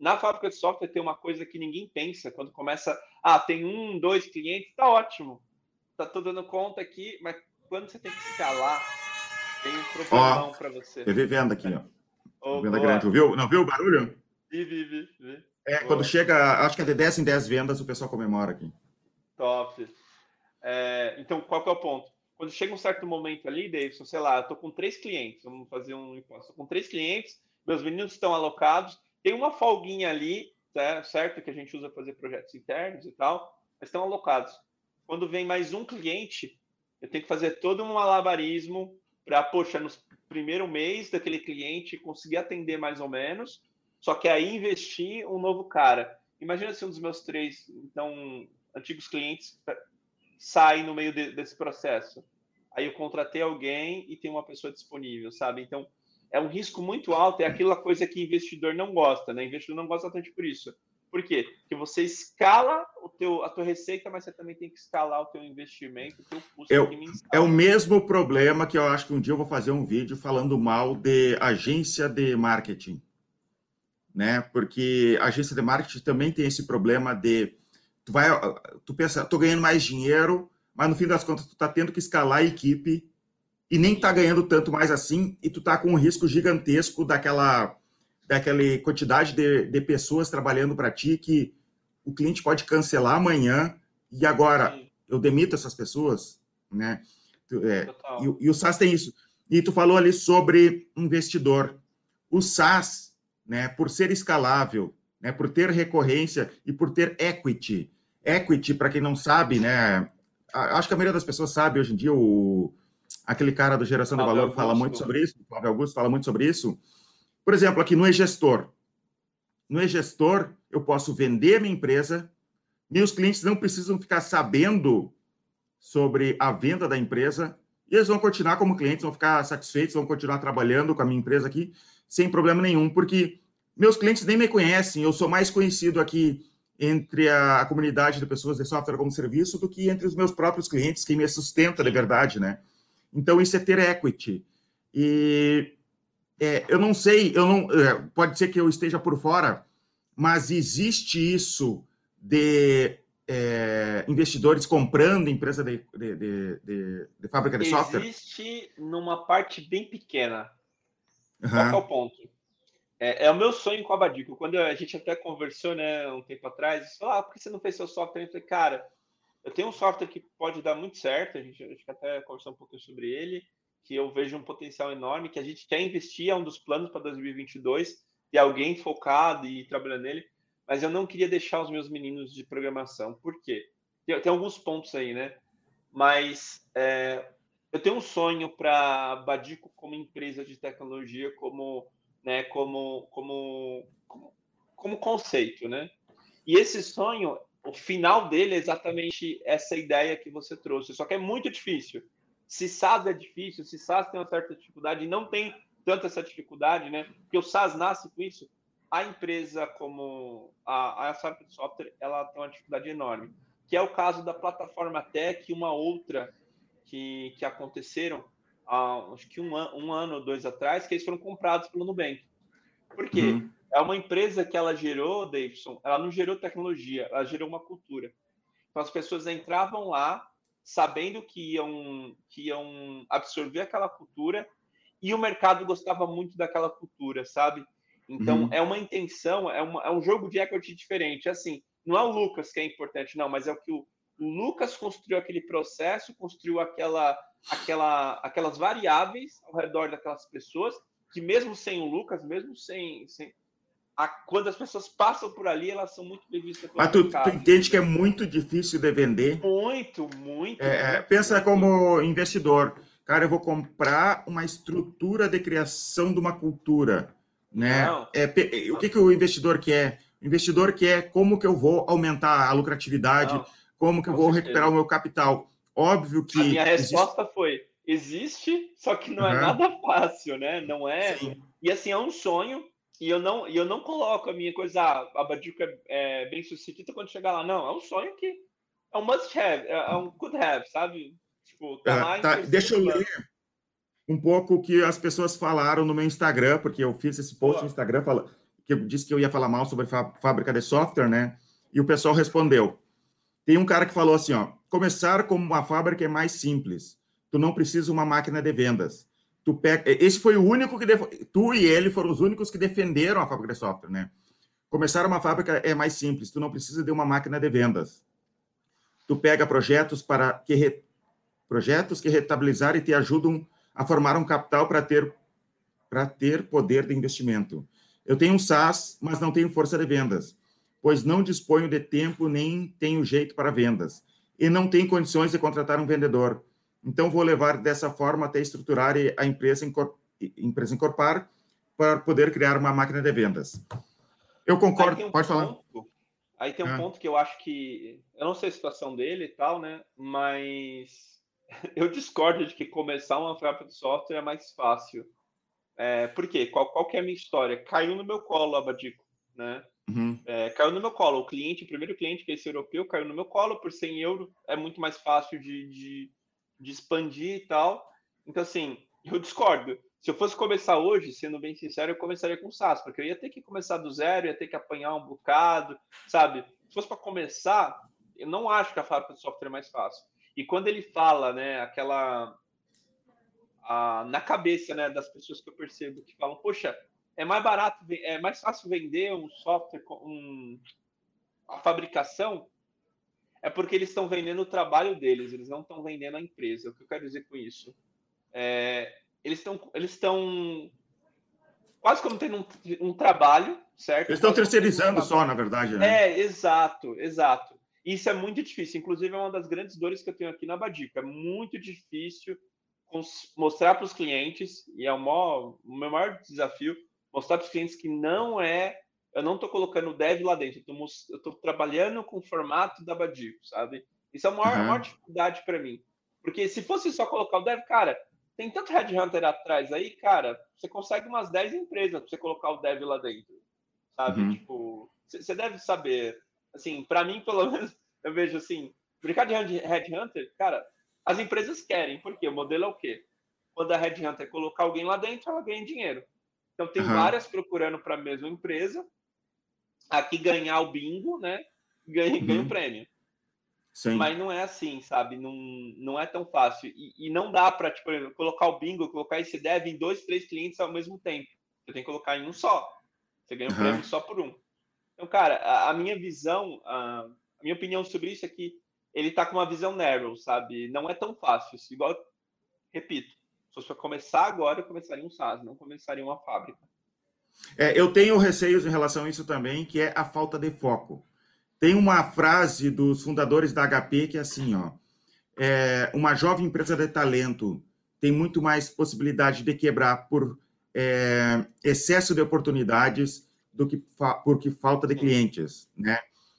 Na fábrica de software tem uma coisa que ninguém pensa quando começa. Ah, tem um, dois clientes, tá ótimo. Tá tô dando conta aqui, mas quando você tem que escalar, tem um problemão para você. TV venda aqui, ó. Oh, venda grande. Tu viu? Não viu o barulho? Vi, vi, vi. vi. É, boa. quando chega, acho que é de 10 em 10 vendas, o pessoal comemora aqui. Top. É, então, qual que é o ponto? Quando chega um certo momento ali, Davidson, sei lá, eu tô com três clientes, vamos fazer um imposto. com três clientes, meus meninos estão alocados, tem uma folguinha ali, tá, certo? Que a gente usa para fazer projetos internos e tal, mas estão alocados. Quando vem mais um cliente, eu tenho que fazer todo um malabarismo para, poxa, no primeiro mês daquele cliente conseguir atender mais ou menos, só que aí investir um novo cara. Imagina se um dos meus três, então, antigos clientes sai no meio de, desse processo. Aí eu contratei alguém e tem uma pessoa disponível, sabe? Então, é um risco muito alto, é aquela coisa que investidor não gosta, né? Investidor não gosta tanto por isso. Por quê? Porque você escala o teu, a tua receita, mas você também tem que escalar o teu investimento, o teu custo. É, é o mesmo problema que eu acho que um dia eu vou fazer um vídeo falando mal de agência de marketing. Né? Porque a agência de marketing também tem esse problema de tu vai, tu pensa, tô ganhando mais dinheiro, mas no fim das contas tu tá tendo que escalar a equipe e nem tá ganhando tanto mais assim, e tu tá com um risco gigantesco daquela, daquela quantidade de, de pessoas trabalhando para ti que o cliente pode cancelar amanhã e agora Sim. eu demito essas pessoas, né? É, e, e, o SaaS tem isso. E tu falou ali sobre investidor. O SaaS, né, por ser escalável, né, por ter recorrência e por ter equity. Equity, para quem não sabe, né, acho que a maioria das pessoas sabe hoje em dia o, aquele cara do Geração de Valor fala muito sobre isso, o Flávio Augusto fala muito sobre isso. Por exemplo, aqui no e-gestor. No e-gestor, eu posso vender minha empresa, meus clientes não precisam ficar sabendo sobre a venda da empresa, e eles vão continuar como clientes, vão ficar satisfeitos, vão continuar trabalhando com a minha empresa aqui, sem problema nenhum, porque meus clientes nem me conhecem, eu sou mais conhecido aqui entre a, a comunidade de pessoas de software como serviço do que entre os meus próprios clientes, que me sustenta de verdade, né? Então, isso é ter equity. E é, eu não sei, eu não, é, pode ser que eu esteja por fora, mas existe isso de é, investidores comprando empresa de, de, de, de fábrica de existe software? Existe numa parte bem pequena. Uhum. Qual é o ponto? É, é, o meu sonho com a Badico. Quando a gente até conversou, né, um tempo atrás, falou, ah, por que você não fez seu software? Eu falei, cara, eu tenho um software que pode dar muito certo, a gente, a gente até conversou um pouquinho sobre ele, que eu vejo um potencial enorme, que a gente quer investir, é um dos planos para 2022, ter alguém focado e trabalhando nele, mas eu não queria deixar os meus meninos de programação. Por quê? Tem, tem alguns pontos aí, né? Mas é, eu tenho um sonho para Badico como empresa de tecnologia, como, né, como, como, como como conceito, né? E esse sonho, o final dele é exatamente essa ideia que você trouxe. Só que é muito difícil. Se SaaS é difícil, se SaaS tem uma certa dificuldade, e não tem tanta essa dificuldade, né? Porque o SaaS nasce com isso. A empresa como a, a de software, ela tem uma dificuldade enorme, que é o caso da plataforma Tech e uma outra que, que aconteceram, há, acho que um, an, um ano ou dois atrás, que eles foram comprados pelo Nubank. Por quê? Uhum. É uma empresa que ela gerou, Davidson, ela não gerou tecnologia, ela gerou uma cultura. Então as pessoas entravam lá sabendo que iam, que iam absorver aquela cultura e o mercado gostava muito daquela cultura, sabe? Então, uhum. é uma intenção, é, uma, é um jogo de equity diferente. Assim, não é o Lucas que é importante, não, mas é o que o, o Lucas construiu aquele processo, construiu aquela, aquela, aquelas variáveis ao redor daquelas pessoas, que mesmo sem o Lucas, mesmo sem. sem a, quando as pessoas passam por ali, elas são muito bem vistas. Mas tu, tu, entende que é muito difícil de vender? Muito, muito. É, muito pensa muito. como investidor cara, eu vou comprar uma estrutura de criação de uma cultura, né? É, o que, que o investidor quer? O investidor quer como que eu vou aumentar a lucratividade, Não. como que eu vou recuperar o meu capital. Óbvio que... A minha resposta existe... foi, existe, só que não uhum. é nada fácil, né? Não é... Sim. E assim, é um sonho, e eu não, e eu não coloco a minha coisa, ah, a Badico é, é bem sucedida quando chegar lá. Não, é um sonho que é um must have, é, é um could have, sabe? Tipo, tá é, tá, deixa eu ler um pouco o que as pessoas falaram no meu Instagram, porque eu fiz esse post no Instagram fala, que eu disse que eu ia falar mal sobre fábrica de software, né? E o pessoal respondeu. Tem um cara que falou assim, ó, começar como uma fábrica é mais simples. Tu não precisa uma máquina de vendas. Tu pega... Esse foi o único que def... tu e ele foram os únicos que defenderam a fábrica de software, né? Começar uma fábrica é mais simples. Tu não precisa de uma máquina de vendas. Tu pega projetos para que re projetos que rentabilizar e te ajudam a formar um capital para ter para ter poder de investimento. Eu tenho um SaaS, mas não tenho força de vendas, pois não disponho de tempo nem tenho jeito para vendas e não tenho condições de contratar um vendedor. Então vou levar dessa forma até estruturar a empresa empresa incorporar para poder criar uma máquina de vendas. Eu concordo, um pode ponto, falar. Aí tem um ah. ponto que eu acho que eu não sei a situação dele e tal, né? Mas eu discordo de que começar uma fábrica de software é mais fácil. É, por quê? Qual, qual que é a minha história? Caiu no meu colo, Abadico, né? Uhum. É, caiu no meu colo. O cliente, o primeiro cliente, que é esse europeu, caiu no meu colo por 100 euros. É muito mais fácil de, de, de expandir e tal. Então, assim, eu discordo. Se eu fosse começar hoje, sendo bem sincero, eu começaria com SaaS, porque eu ia ter que começar do zero, ia ter que apanhar um bocado, sabe? Se fosse para começar, eu não acho que a fábrica de software é mais fácil. E quando ele fala, né, aquela a, na cabeça, né, das pessoas que eu percebo que falam, poxa, é mais barato, é mais fácil vender um software, um, a fabricação, é porque eles estão vendendo o trabalho deles, eles não estão vendendo a empresa. O que eu quero dizer com isso? É, eles estão eles estão quase como tendo um, um trabalho, certo? Eles estão terceirizando um só, na verdade. Né? É, exato, exato. Isso é muito difícil. Inclusive, é uma das grandes dores que eu tenho aqui na Badica. É muito difícil mostrar para os clientes, e é o, maior, o meu maior desafio, mostrar para os clientes que não é. Eu não estou colocando o dev lá dentro, eu estou trabalhando com o formato da Badico, sabe? Isso é a maior, uhum. maior dificuldade para mim. Porque se fosse só colocar o dev, cara, tem tanto headhunter atrás aí, cara, você consegue umas 10 empresas para você colocar o dev lá dentro, sabe? Uhum. Tipo, você deve saber Assim, para mim, pelo menos, eu vejo assim, brincar de Headhunter, cara, as empresas querem, porque o modelo é o quê? Quando a Headhunter colocar alguém lá dentro, ela ganha dinheiro. Então, tem uhum. várias procurando para a mesma empresa. Aqui ganhar o bingo, né? Ganha, uhum. ganha o prêmio. Sim. Mas não é assim, sabe? Não, não é tão fácil. E, e não dá para, tipo, colocar o bingo, colocar esse dev em dois, três clientes ao mesmo tempo. Você tem que colocar em um só. Você ganha um uhum. prêmio só por um. Então, cara, a, a minha visão, a, a, minha opinião sobre isso é que ele tá com uma visão narrow, sabe? Não é tão fácil. Igual, repito, se fosse para começar agora, eu começaria um SaaS, não começaria uma fábrica. É, eu tenho receios em relação a isso também, que é a falta de foco. Tem uma frase dos fundadores da HP que é assim, ó, é, uma jovem empresa de talento tem muito mais possibilidade de quebrar por é, excesso de oportunidades do que fa porque falta de clientes, né?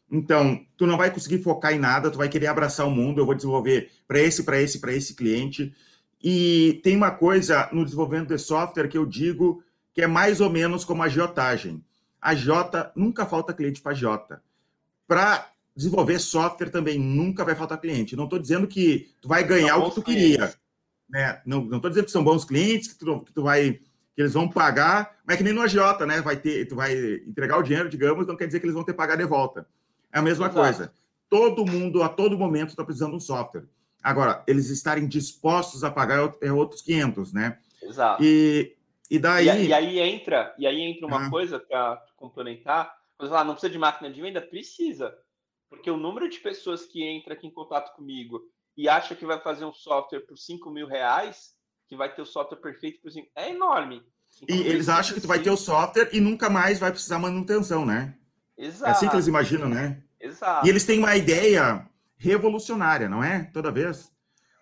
Então, tu não vai conseguir focar em nada, tu vai querer abraçar o mundo, eu vou desenvolver para esse, para esse, para esse cliente. E tem uma coisa no desenvolvimento de software que eu digo que é mais ou menos como a agiotagem. A Jota, nunca falta cliente para Jota. Para desenvolver software também nunca vai faltar cliente. Não estou dizendo que tu vai ganhar o que tu queria. Né? Não estou dizendo que são bons clientes, que tu, que tu vai que eles vão pagar, mas é que nem no agiota, né? Vai ter, tu vai entregar o dinheiro, digamos, não quer dizer que eles vão ter que pagar de volta. É a mesma Exato. coisa. Todo mundo, a todo momento, está precisando de um software. Agora, eles estarem dispostos a pagar é outros 500, né? Exato. E, e daí... E, e aí entra, e aí entra uma ah. coisa para complementar. Você fala, não precisa de máquina de venda? Precisa. Porque o número de pessoas que entra aqui em contato comigo e acha que vai fazer um software por 5 mil reais, que vai ter o software perfeito por 5 é enorme. Então, e eles acham que tu vai ter o software e nunca mais vai precisar manutenção, né? Exato. É assim que eles imaginam, né? Exato. E eles têm uma ideia revolucionária, não é? Toda vez.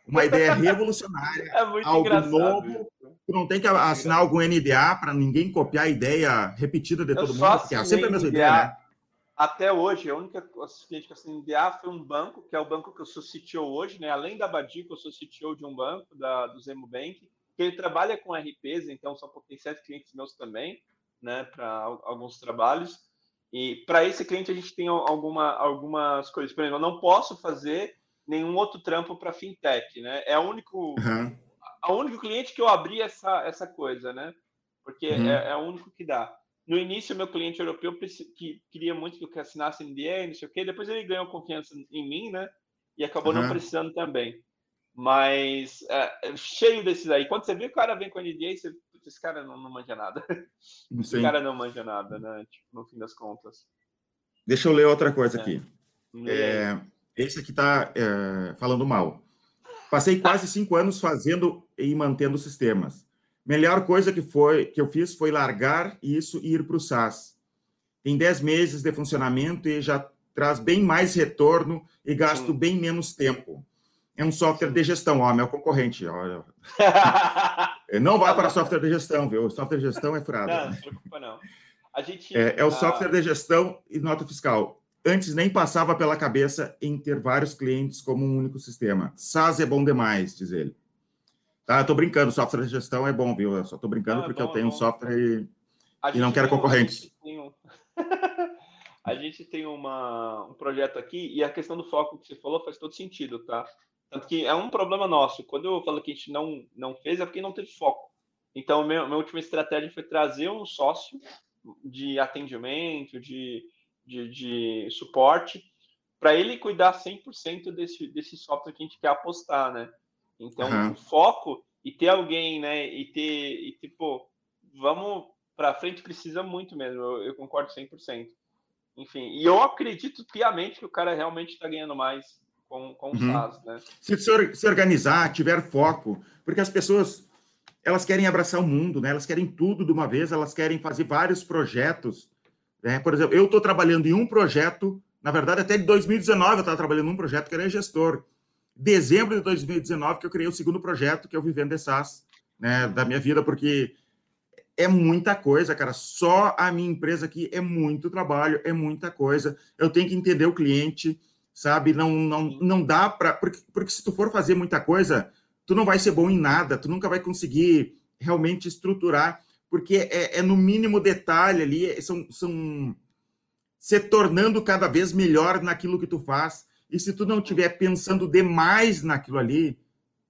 Uma ideia revolucionária. É muito algo engraçado. novo. Tu não tem que assinar algum NDA para ninguém copiar a ideia repetida de todo mundo, porque é sempre a mesma NDA, ideia, né? Até hoje, a única cliente que assinei NDA foi um banco, que é o banco que eu sou CTO hoje, né? Além da Badico, eu sou CTO de um banco, da, do Zemo Bank, que ele trabalha com RPs, então são potenciais clientes meus também, né? Para alguns trabalhos. E para esse cliente a gente tem alguma, algumas coisas. Por exemplo, eu não posso fazer nenhum outro trampo para fintech, né? É o único, uhum. A único cliente que eu abri essa, essa coisa, né? Porque uhum. é, é, o único que dá. No início, meu cliente europeu que queria muito que eu assinasse NDA, não sei o quê. Depois ele ganhou confiança em mim, né? E acabou uhum. não precisando também. Mas é, cheio desses aí. Quando você vê o cara vem com NDA, você esse cara não, não manja nada. Sim. Esse cara não manja nada, né? Tipo, no fim das contas. Deixa eu ler outra coisa é. aqui. É, esse aqui está é, falando mal. Passei quase cinco anos fazendo e mantendo sistemas. Melhor coisa que foi que eu fiz foi largar isso e ir para o SaaS. Tem dez meses de funcionamento e já traz bem mais retorno e gasto bem menos tempo. É um software de gestão, ó, meu concorrente. Ó. não vá para software de gestão, viu? O software de gestão é furado. Não, não se preocupa, não. A gente, é, é o software de gestão e nota fiscal. Antes nem passava pela cabeça em ter vários clientes como um único sistema. SaaS é bom demais, diz ele. Tá, eu tô brincando, software de gestão é bom, viu? Eu só tô brincando não, é porque é bom, eu tenho um software e, e não quero concorrente. Um... a gente tem uma, um projeto aqui e a questão do foco que você falou faz todo sentido, tá? Tanto que é um problema nosso. Quando eu falo que a gente não, não fez, é porque não teve foco. Então, minha, minha última estratégia foi trazer um sócio de atendimento, de, de, de suporte, para ele cuidar 100% desse, desse software que a gente quer apostar, né? Então, uhum. o foco e ter alguém, né? E ter, e tipo, vamos para frente precisa muito mesmo. Eu, eu concordo 100%. Enfim, e eu acredito piamente que o cara realmente está ganhando mais com, com uhum. SaaS, né? Se se organizar, tiver foco, porque as pessoas elas querem abraçar o mundo, né? Elas querem tudo de uma vez, elas querem fazer vários projetos. Né? Por exemplo, eu estou trabalhando em um projeto, na verdade, até de 2019 eu estava trabalhando em um projeto que era gestor. Dezembro de 2019 que eu criei o segundo projeto, que é o Vivendo de SaaS, né, da minha vida, porque é muita coisa, cara. Só a minha empresa aqui é muito trabalho, é muita coisa. Eu tenho que entender o cliente, sabe? Não, não, não dá para. Porque, porque se tu for fazer muita coisa, tu não vai ser bom em nada, tu nunca vai conseguir realmente estruturar, porque é, é no mínimo detalhe ali, são, são se tornando cada vez melhor naquilo que tu faz. E se tu não estiver pensando demais naquilo ali,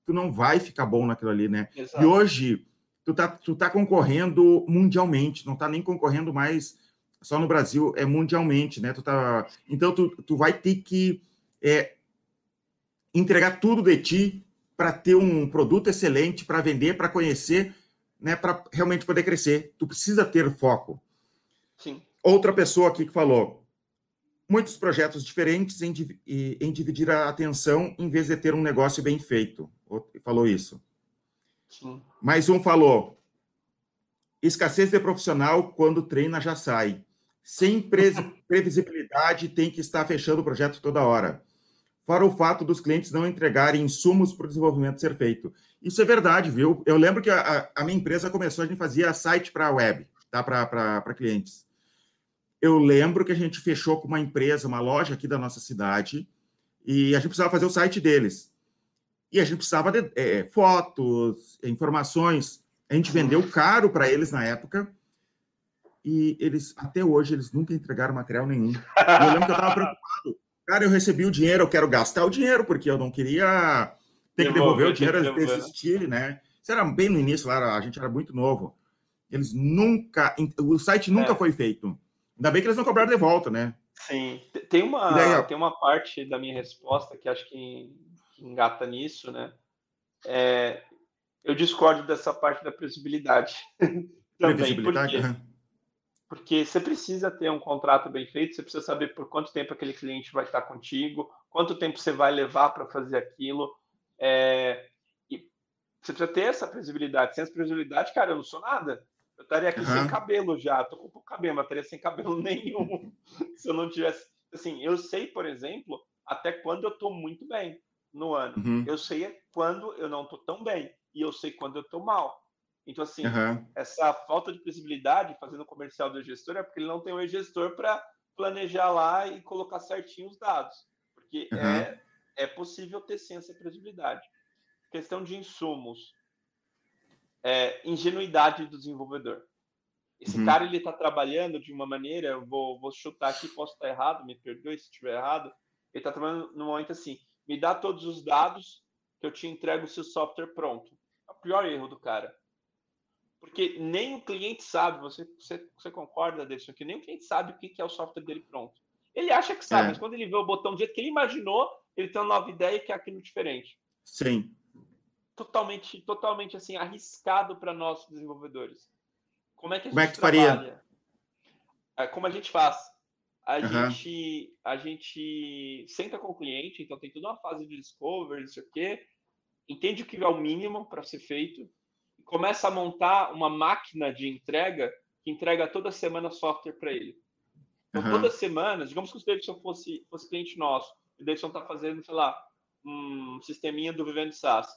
tu não vai ficar bom naquilo ali, né? Exato. E hoje tu tá, tu tá concorrendo mundialmente, não tá nem concorrendo mais só no Brasil, é mundialmente, né? Tu tá, então, tu, tu vai ter que é, entregar tudo de ti para ter um produto excelente, para vender, para conhecer, né? Para realmente poder crescer. Tu precisa ter foco. Sim. Outra pessoa aqui que falou muitos projetos diferentes em, em dividir a atenção em vez de ter um negócio bem feito. Falou isso. Sim. Mais um falou escassez de profissional quando treina já sai. Sem previsibilidade, tem que estar fechando o projeto toda hora. Fora o fato dos clientes não entregarem insumos para o desenvolvimento ser feito. Isso é verdade, viu? Eu lembro que a, a minha empresa começou, a gente fazia site para web, tá? para clientes. Eu lembro que a gente fechou com uma empresa, uma loja aqui da nossa cidade, e a gente precisava fazer o site deles. E a gente precisava de é, fotos, informações. A gente vendeu caro para eles na época. E eles, até hoje, eles nunca entregaram material nenhum. eu lembro que eu estava preocupado. Cara, eu recebi o dinheiro, eu quero gastar o dinheiro, porque eu não queria ter que devolver o dinheiro, eles desistirem, né? Isso era bem no início, lá, a gente era muito novo. Eles nunca. O site nunca é. foi feito. Ainda bem que eles não cobraram de volta, né? Sim. Tem uma, daí, tem uma parte da minha resposta que acho que, engata nisso, né? É, eu discordo dessa parte da previsibilidade. Também. Porque, uhum. porque você precisa ter um contrato bem feito, você precisa saber por quanto tempo aquele cliente vai estar contigo, quanto tempo você vai levar para fazer aquilo. É, você precisa ter essa previsibilidade. Sem essa previsibilidade, cara, eu não sou nada. Eu estaria aqui uhum. sem cabelo já, tô com pouco cabelo, mas estaria sem cabelo nenhum se eu não tivesse. Assim, eu sei, por exemplo, até quando eu estou muito bem no ano. Uhum. Eu sei quando eu não estou tão bem e eu sei quando eu estou mal. Então, assim, uhum. essa falta de visibilidade fazendo o comercial do gestor é porque ele não tem um gestor para planejar lá e colocar certinho os dados. Porque é, é possível ter sim essa previsibilidade. Questão de insumos é, ingenuidade do desenvolvedor. Esse uhum. cara ele está trabalhando de uma maneira, eu vou, vou chutar aqui, posso estar errado, me perdoe se estiver errado. Ele está trabalhando no momento assim: me dá todos os dados que eu te entrego o seu software pronto. É o pior erro do cara. Porque nem o cliente sabe, você, você, você concorda disso aqui, nem o cliente sabe o que é o software dele pronto. Ele acha que sabe, é. mas quando ele vê o botão do jeito que ele imaginou, ele tem uma nova ideia que é aquilo diferente. Sim totalmente, totalmente assim arriscado para nós desenvolvedores. Como é que a Como é gente é que trabalha? Faria? Como a gente faz? A uhum. gente a gente senta com o cliente, então tem toda uma fase de discovery, isso aqui, entende o que é o mínimo para ser feito, e começa a montar uma máquina de entrega que entrega toda semana software para ele. Então, uhum. toda semana, digamos que o Davidson fosse, fosse cliente nosso, o Davidson está fazendo, sei lá, um sisteminha do Vivendo SaaS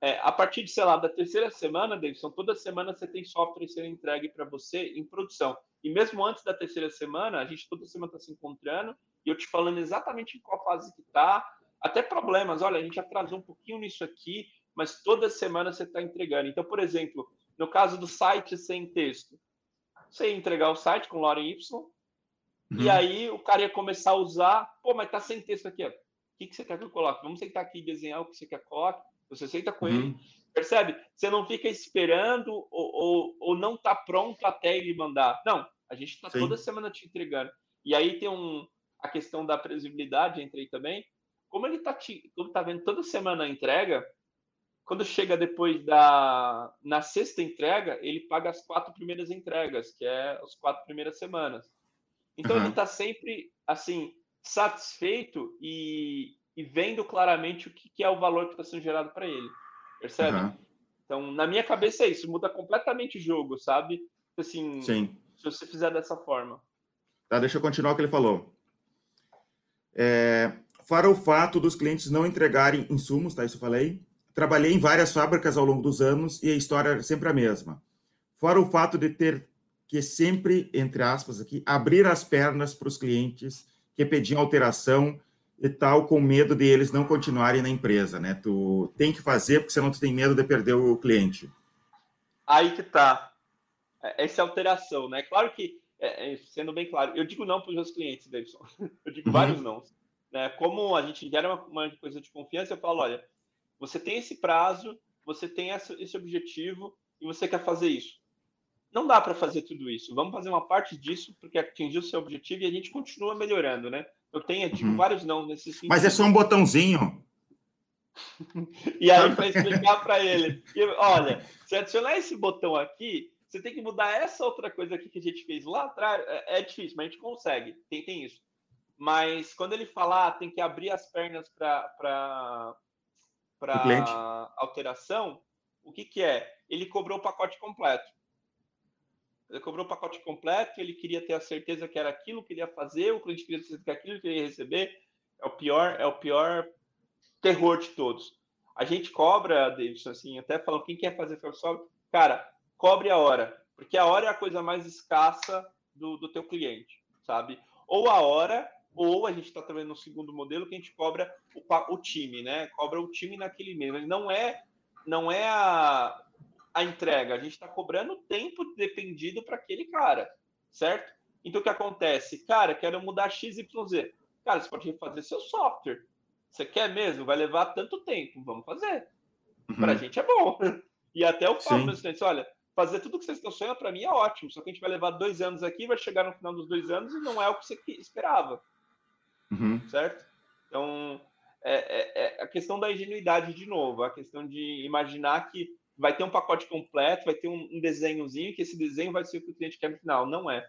é, a partir de, sei lá, da terceira semana, Davidson, toda semana você tem software sendo entregue para você em produção. E mesmo antes da terceira semana, a gente toda semana está se encontrando e eu te falando exatamente em qual fase que está, até problemas. Olha, a gente atrasou um pouquinho nisso aqui, mas toda semana você está entregando. Então, por exemplo, no caso do site sem texto, você ia entregar o site com Lorem Y, uhum. e aí o cara ia começar a usar, pô, mas tá sem texto aqui, ó. O que, que você quer que eu coloque? Vamos sentar aqui e desenhar o que você quer que coloque você senta com uhum. ele, percebe? Você não fica esperando ou, ou, ou não está pronto até ele mandar. Não, a gente está toda semana te entregando. E aí tem um, a questão da previsibilidade, entrei também. Como ele está tá vendo toda semana a entrega, quando chega depois da na sexta entrega, ele paga as quatro primeiras entregas, que é as quatro primeiras semanas. Então uhum. ele está sempre assim satisfeito e, e vendo claramente o que, que é o valor que está sendo gerado para ele. Percebe? Uhum. Então, na minha cabeça é isso, muda completamente o jogo, sabe? Assim, Sim. se você fizer dessa forma. Tá, deixa eu continuar o que ele falou. É, fora o fato dos clientes não entregarem insumos, tá? Isso eu falei. Trabalhei em várias fábricas ao longo dos anos e a história é sempre a mesma. Fora o fato de ter que sempre, entre aspas aqui, abrir as pernas para os clientes que pediam alteração e tal, com medo de eles não continuarem na empresa, né? Tu tem que fazer porque senão tu tem medo de perder o cliente. Aí que tá. É, essa alteração, né? Claro que, é, é, sendo bem claro, eu digo não para os meus clientes, Davidson. Eu digo uhum. vários não. Né? Como a gente gera uma, uma, coisa de confiança, eu falo, olha, você tem esse prazo, você tem essa, esse objetivo e você quer fazer isso. Não dá para fazer tudo isso. Vamos fazer uma parte disso porque atingiu o seu objetivo e a gente continua melhorando, né? Eu tenho uhum. vários não nesse sentido. Mas é só um botãozinho. e aí, para explicar para ele, olha, se adicionar esse botão aqui, você tem que mudar essa outra coisa aqui que a gente fez lá atrás. É, é difícil, mas a gente consegue. Tem, tem isso. Mas quando ele falar, ah, tem que abrir as pernas para alteração, o que, que é? Ele cobrou o pacote completo. Ele cobrou o pacote completo, ele queria ter a certeza que era aquilo que ele ia fazer, o cliente queria ter certeza que aquilo que ele ia receber. É o pior, é o pior terror de todos. A gente cobra, Davidson, assim, até falando, quem quer fazer software, cara, cobre a hora, porque a hora é a coisa mais escassa do, do teu cliente, sabe? Ou a hora, ou a gente está trabalhando no segundo modelo que a gente cobra o, o, time, né? Cobra o time naquele mês. Não é, não é a, a entrega, a gente está cobrando tempo dependido para aquele cara, certo? Então o que acontece? Cara, quero mudar XYZ. Cara, você pode refazer seu software. Você quer mesmo? Vai levar tanto tempo. Vamos fazer. Uhum. Para a gente é bom. E até o falo meus clientes, olha, fazer tudo que vocês estão sonhando para mim é ótimo. Só que a gente vai levar dois anos aqui, vai chegar no final dos dois anos e não é o que você esperava. Uhum. Certo? Então, é, é, é, a questão da ingenuidade de novo, a questão de imaginar que vai ter um pacote completo, vai ter um, um desenhozinho, que esse desenho vai ser o que o cliente quer no final. Não é.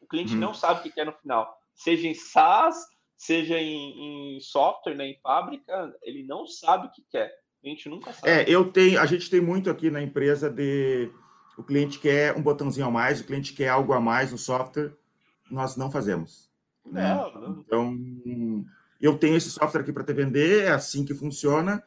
O cliente uhum. não sabe o que quer no final. Seja em SaaS, seja em, em, software, né, em fábrica, ele não sabe o que quer. A gente nunca sabe. É, eu tenho, a gente tem muito aqui na empresa de o cliente quer um botãozinho a mais, o cliente quer algo a mais no software, nós não fazemos. Né? Não, não. Então, eu tenho esse software aqui para te vender, é assim que funciona.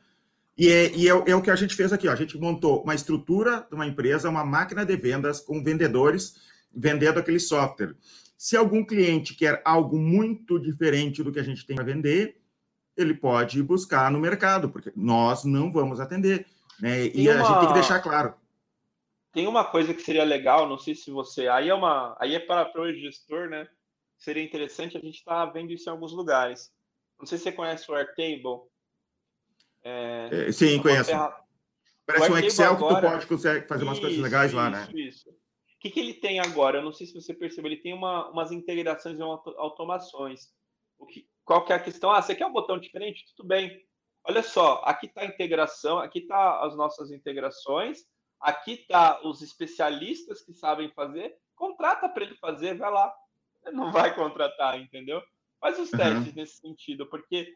E, é, e é, é, o que a gente fez aqui. Ó. A gente montou uma estrutura de uma empresa, uma máquina de vendas com vendedores vendendo aquele software. Se algum cliente quer algo muito diferente do que a gente tem para vender, ele pode buscar no mercado, porque nós não vamos atender. Né? E, uma... a gente tem que deixar claro. Tem uma coisa que seria legal, não sei se você. Aí é uma. Aí é para, para o gestor, né? Seria interessante, a gente está vendo isso em alguns lugares. Não sei se você conhece o Airtable. É, é, sim, conheço. Terra... Parece um Excel agora... que tu pode consegue fazer umas isso, coisas legais isso, lá, né? Isso que, que ele tem agora? Eu não sei se você percebeu, ele tem uma, umas integrações e automações. O que, qual que é a questão? Ah, você quer um botão diferente? Tudo bem. Olha só, aqui está a integração, aqui está as nossas integrações, aqui está os especialistas que sabem fazer, contrata para ele fazer, vai lá. Ele não vai contratar, entendeu? Faz os uhum. testes nesse sentido, porque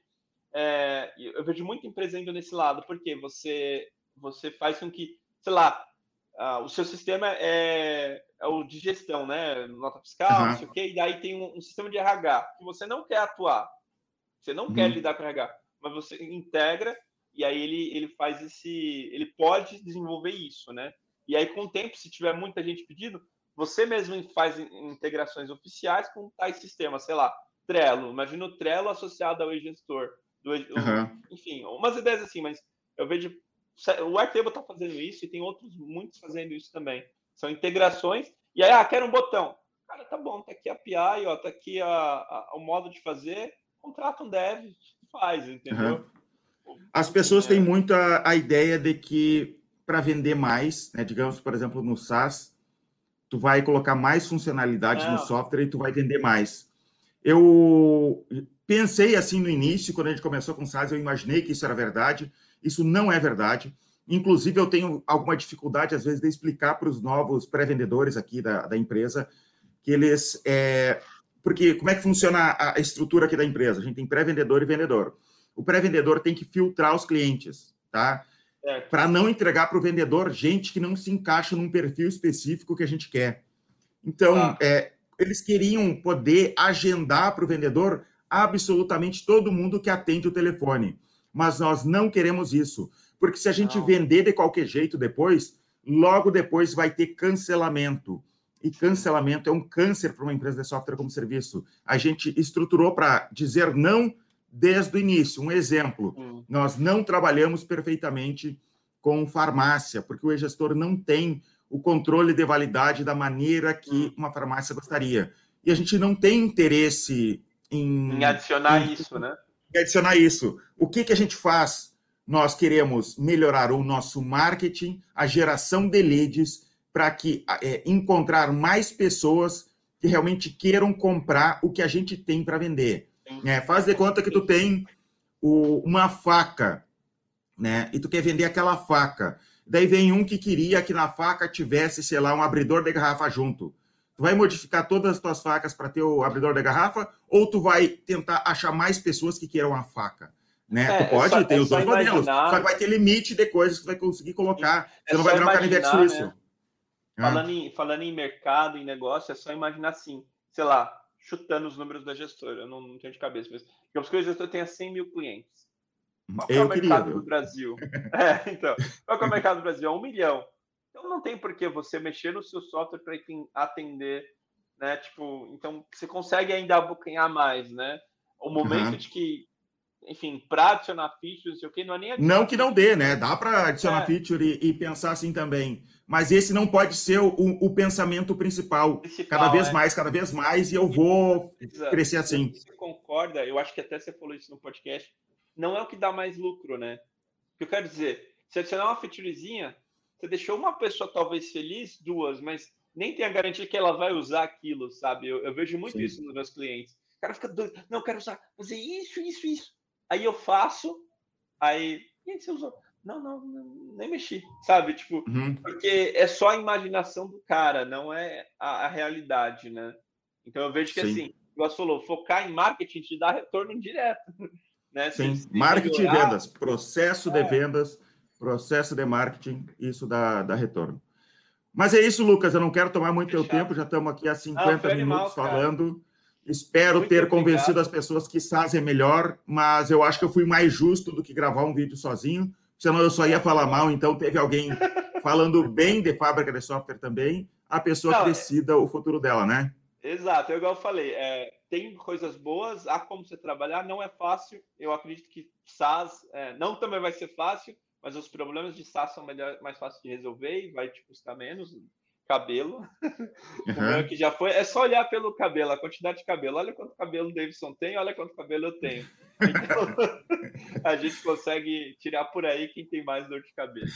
é, eu vejo muita empresa indo nesse lado, porque você, você faz com que, sei lá, ah, o seu sistema é, é, o de gestão, né? Nota fiscal, uhum. não sei o quê, e daí tem um, um, sistema de RH que você não quer atuar, você não uhum. quer lidar com RH, mas você integra e aí ele, ele faz esse. Ele pode desenvolver isso, né? E aí, com o tempo, se tiver muita gente pedindo, você mesmo faz integrações oficiais com tais sistemas, sei lá, Trello. Imagina o Trello associado ao e-gestor. Uhum. Enfim, umas ideias assim, mas eu vejo o Airtable está fazendo isso e tem outros muitos fazendo isso também. São integrações. E aí, ah, quero um botão. Cara, tá bom, tá aqui a API, ó, tá aqui a, a, o modo de fazer. Contrata um dev, faz, entendeu? Uhum. As pessoas é. têm muito a, a ideia de que para vender mais, né, digamos, por exemplo, no SaaS, tu vai colocar mais funcionalidades no software e tu vai vender mais. Eu pensei assim no início, quando a gente começou com o SaaS, eu imaginei que isso era verdade. Isso não é verdade. Inclusive, eu tenho alguma dificuldade, às vezes, de explicar para os novos pré-vendedores aqui da, da empresa que eles. É... Porque como é que funciona a estrutura aqui da empresa? A gente tem pré-vendedor e vendedor. O pré-vendedor tem que filtrar os clientes, tá? É. Para não entregar para o vendedor gente que não se encaixa num perfil específico que a gente quer. Então, ah. é, eles queriam poder agendar para o vendedor absolutamente todo mundo que atende o telefone mas nós não queremos isso, porque se a gente não. vender de qualquer jeito depois, logo depois vai ter cancelamento. E cancelamento é um câncer para uma empresa de software como serviço. A gente estruturou para dizer não desde o início. Um exemplo: hum. nós não trabalhamos perfeitamente com farmácia, porque o e-gestor não tem o controle de validade da maneira que hum. uma farmácia gostaria. E a gente não tem interesse em, em adicionar em, isso, né? adicionar isso. O que, que a gente faz? Nós queremos melhorar o nosso marketing, a geração de leads, para que é, encontrar mais pessoas que realmente queiram comprar o que a gente tem para vender. É, faz de conta que tu tem o, uma faca, né? E tu quer vender aquela faca. Daí vem um que queria que na faca tivesse, sei lá, um abridor de garrafa junto. Tu vai modificar todas as tuas facas para ter o abridor da garrafa ou tu vai tentar achar mais pessoas que queiram a faca? Né? É, tu pode é ter é os dois modelos, só que vai ter limite de coisas que tu vai conseguir colocar. É Você não vai virar um canivete suíço. Né? Falando, ah. em, falando em mercado, em negócio, é só imaginar assim, sei lá, chutando os números da gestora, eu não, não tenho de cabeça, mas digamos que o gestor tenha 100 mil clientes. Qual é o mercado queria, do Brasil? é, então, qual é o mercado do Brasil? É um milhão. Então não tem por que você mexer no seu software para atender né? Tipo, então você consegue ainda abocanhar mais, né? O momento uhum. de que, enfim, para adicionar features, o que, não é nem adicionar. Não que não dê, né? Dá para adicionar é. feature e, e, pensar assim também. Mas esse não pode ser o, o pensamento principal. principal. Cada vez é. mais, cada vez mais, e eu vou Exato. crescer assim. Você concorda? Eu acho que até você falou isso no podcast. Não é o que dá mais lucro, né? O que eu quero dizer, se adicionar uma featurezinha, você deixou uma pessoa talvez feliz, duas, mas nem tem a garantia que ela vai usar aquilo, sabe? Eu, eu vejo muito Sim. isso nos meus clientes. O cara fica doido, não, eu quero usar, fazer isso, isso, isso. Aí eu faço, aí, e aí você usou? Não, não, nem mexi, sabe? Tipo, uhum. porque é só a imaginação do cara, não é a, a realidade, né? Então eu vejo que Sim. assim, você falou, focar em marketing te dá retorno direto. Né? Sim, marketing e vendas, processo é. de vendas, processo de marketing, isso dá, dá retorno. Mas é isso, Lucas. Eu não quero tomar muito Fechado. teu tempo, já estamos aqui há 50 ah, minutos falando. Espero muito ter obrigado. convencido as pessoas que SAS é melhor, mas eu acho que eu fui mais justo do que gravar um vídeo sozinho, senão eu só ia falar mal. Então, teve alguém falando bem de fábrica de software também, a pessoa não, que é decida é... o futuro dela, né? Exato, eu igual eu falei, é, tem coisas boas, há como você trabalhar, não é fácil. Eu acredito que SaaS é, não também vai ser fácil, mas os problemas de SaaS são melhor, mais fáceis de resolver e vai te custar menos. Cabelo, uhum. que já foi, é só olhar pelo cabelo, a quantidade de cabelo. Olha quanto cabelo o Davidson tem, olha quanto cabelo eu tenho. Então, a gente consegue tirar por aí quem tem mais dor de cabeça.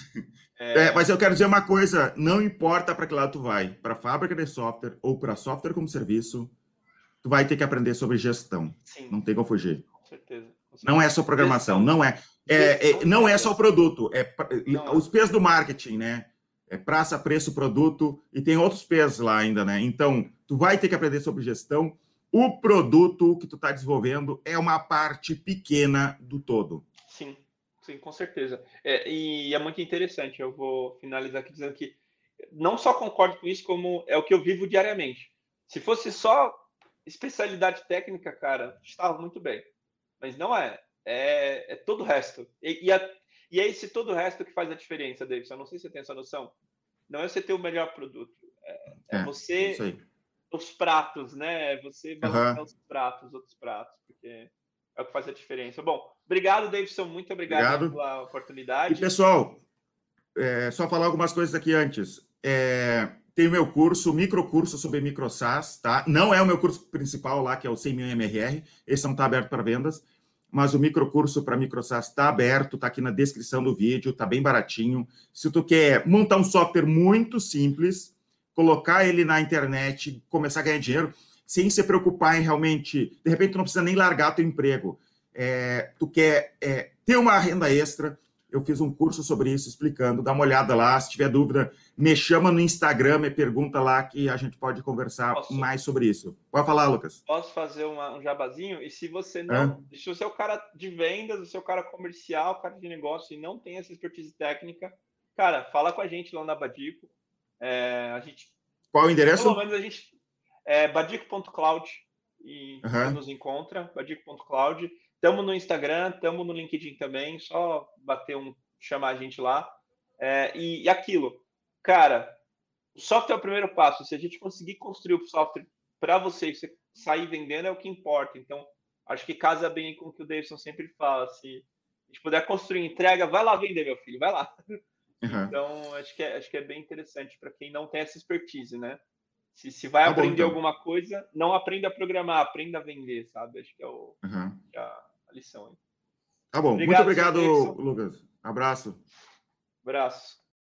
É... É, mas eu quero dizer uma coisa: não importa para que lado tu vai, para fábrica de software ou para software como serviço, tu vai ter que aprender sobre gestão. Sim. Não tem como fugir. Com certeza. Com certeza. Não é só programação, não é. É, é, não é só o produto, é, é os pesos do marketing, né? É praça, preço, produto, e tem outros pesos lá ainda, né? Então, tu vai ter que aprender sobre gestão. O produto que tu está desenvolvendo é uma parte pequena do todo. Sim, sim, com certeza. É, e é muito interessante. Eu vou finalizar aqui dizendo que não só concordo com isso, como é o que eu vivo diariamente. Se fosse só especialidade técnica, cara, estava muito bem. Mas não é é, é todo o resto. E, e, a, e, é esse todo o resto que faz a diferença, Davis. Eu não sei se você tem essa noção. Não é você ter o melhor produto. É, é, é você. Os pratos, né? É você valorizar uhum. os pratos, outros pratos, porque é o que faz a diferença. Bom, obrigado, Davidson. Muito obrigado, obrigado. pela oportunidade. E, pessoal, é, só falar algumas coisas aqui antes. É, tem o meu curso, microcurso sobre microsas, tá? Não é o meu curso principal lá, que é o 100 mil MRR. Esse não está aberto para vendas mas o microcurso para MicroSAS está aberto, está aqui na descrição do vídeo, está bem baratinho. Se tu quer montar um software muito simples, colocar ele na internet, começar a ganhar dinheiro, sem se preocupar em realmente, de repente tu não precisa nem largar teu emprego. É, tu quer é, ter uma renda extra, eu fiz um curso sobre isso explicando, dá uma olhada lá, se tiver dúvida, me chama no Instagram, me pergunta lá que a gente pode conversar Posso? mais sobre isso. Pode falar, Lucas. Posso fazer uma, um jabazinho? E se você não, é? se você é o cara de vendas, você é o cara comercial, o cara de negócio e não tem essa expertise técnica, cara, fala com a gente lá na Badico. É, a gente Qual o endereço? Pelo menos a gente é badico.cloud e uhum. nos encontra, badico.cloud. Estamos no Instagram, estamos no LinkedIn também, só bater um, chamar a gente lá. É, e, e, aquilo, cara, o software é o primeiro passo. Se a gente conseguir construir o software para você, você sair vendendo, é o que importa. Então, acho que casa bem com o que o Davidson sempre fala. Se a gente puder construir entrega, vai lá vender, meu filho, vai lá. Uhum. Então, acho que, é, acho que é bem interessante para quem não tem essa expertise, né? Se, se vai tá aprender bom, então. alguma coisa, não aprenda a programar, aprenda a vender, sabe? Acho que é, o, uhum. é a, lição. Hein? Tá bom. Obrigado, Muito obrigado, Lucas. Abraço. Abraço.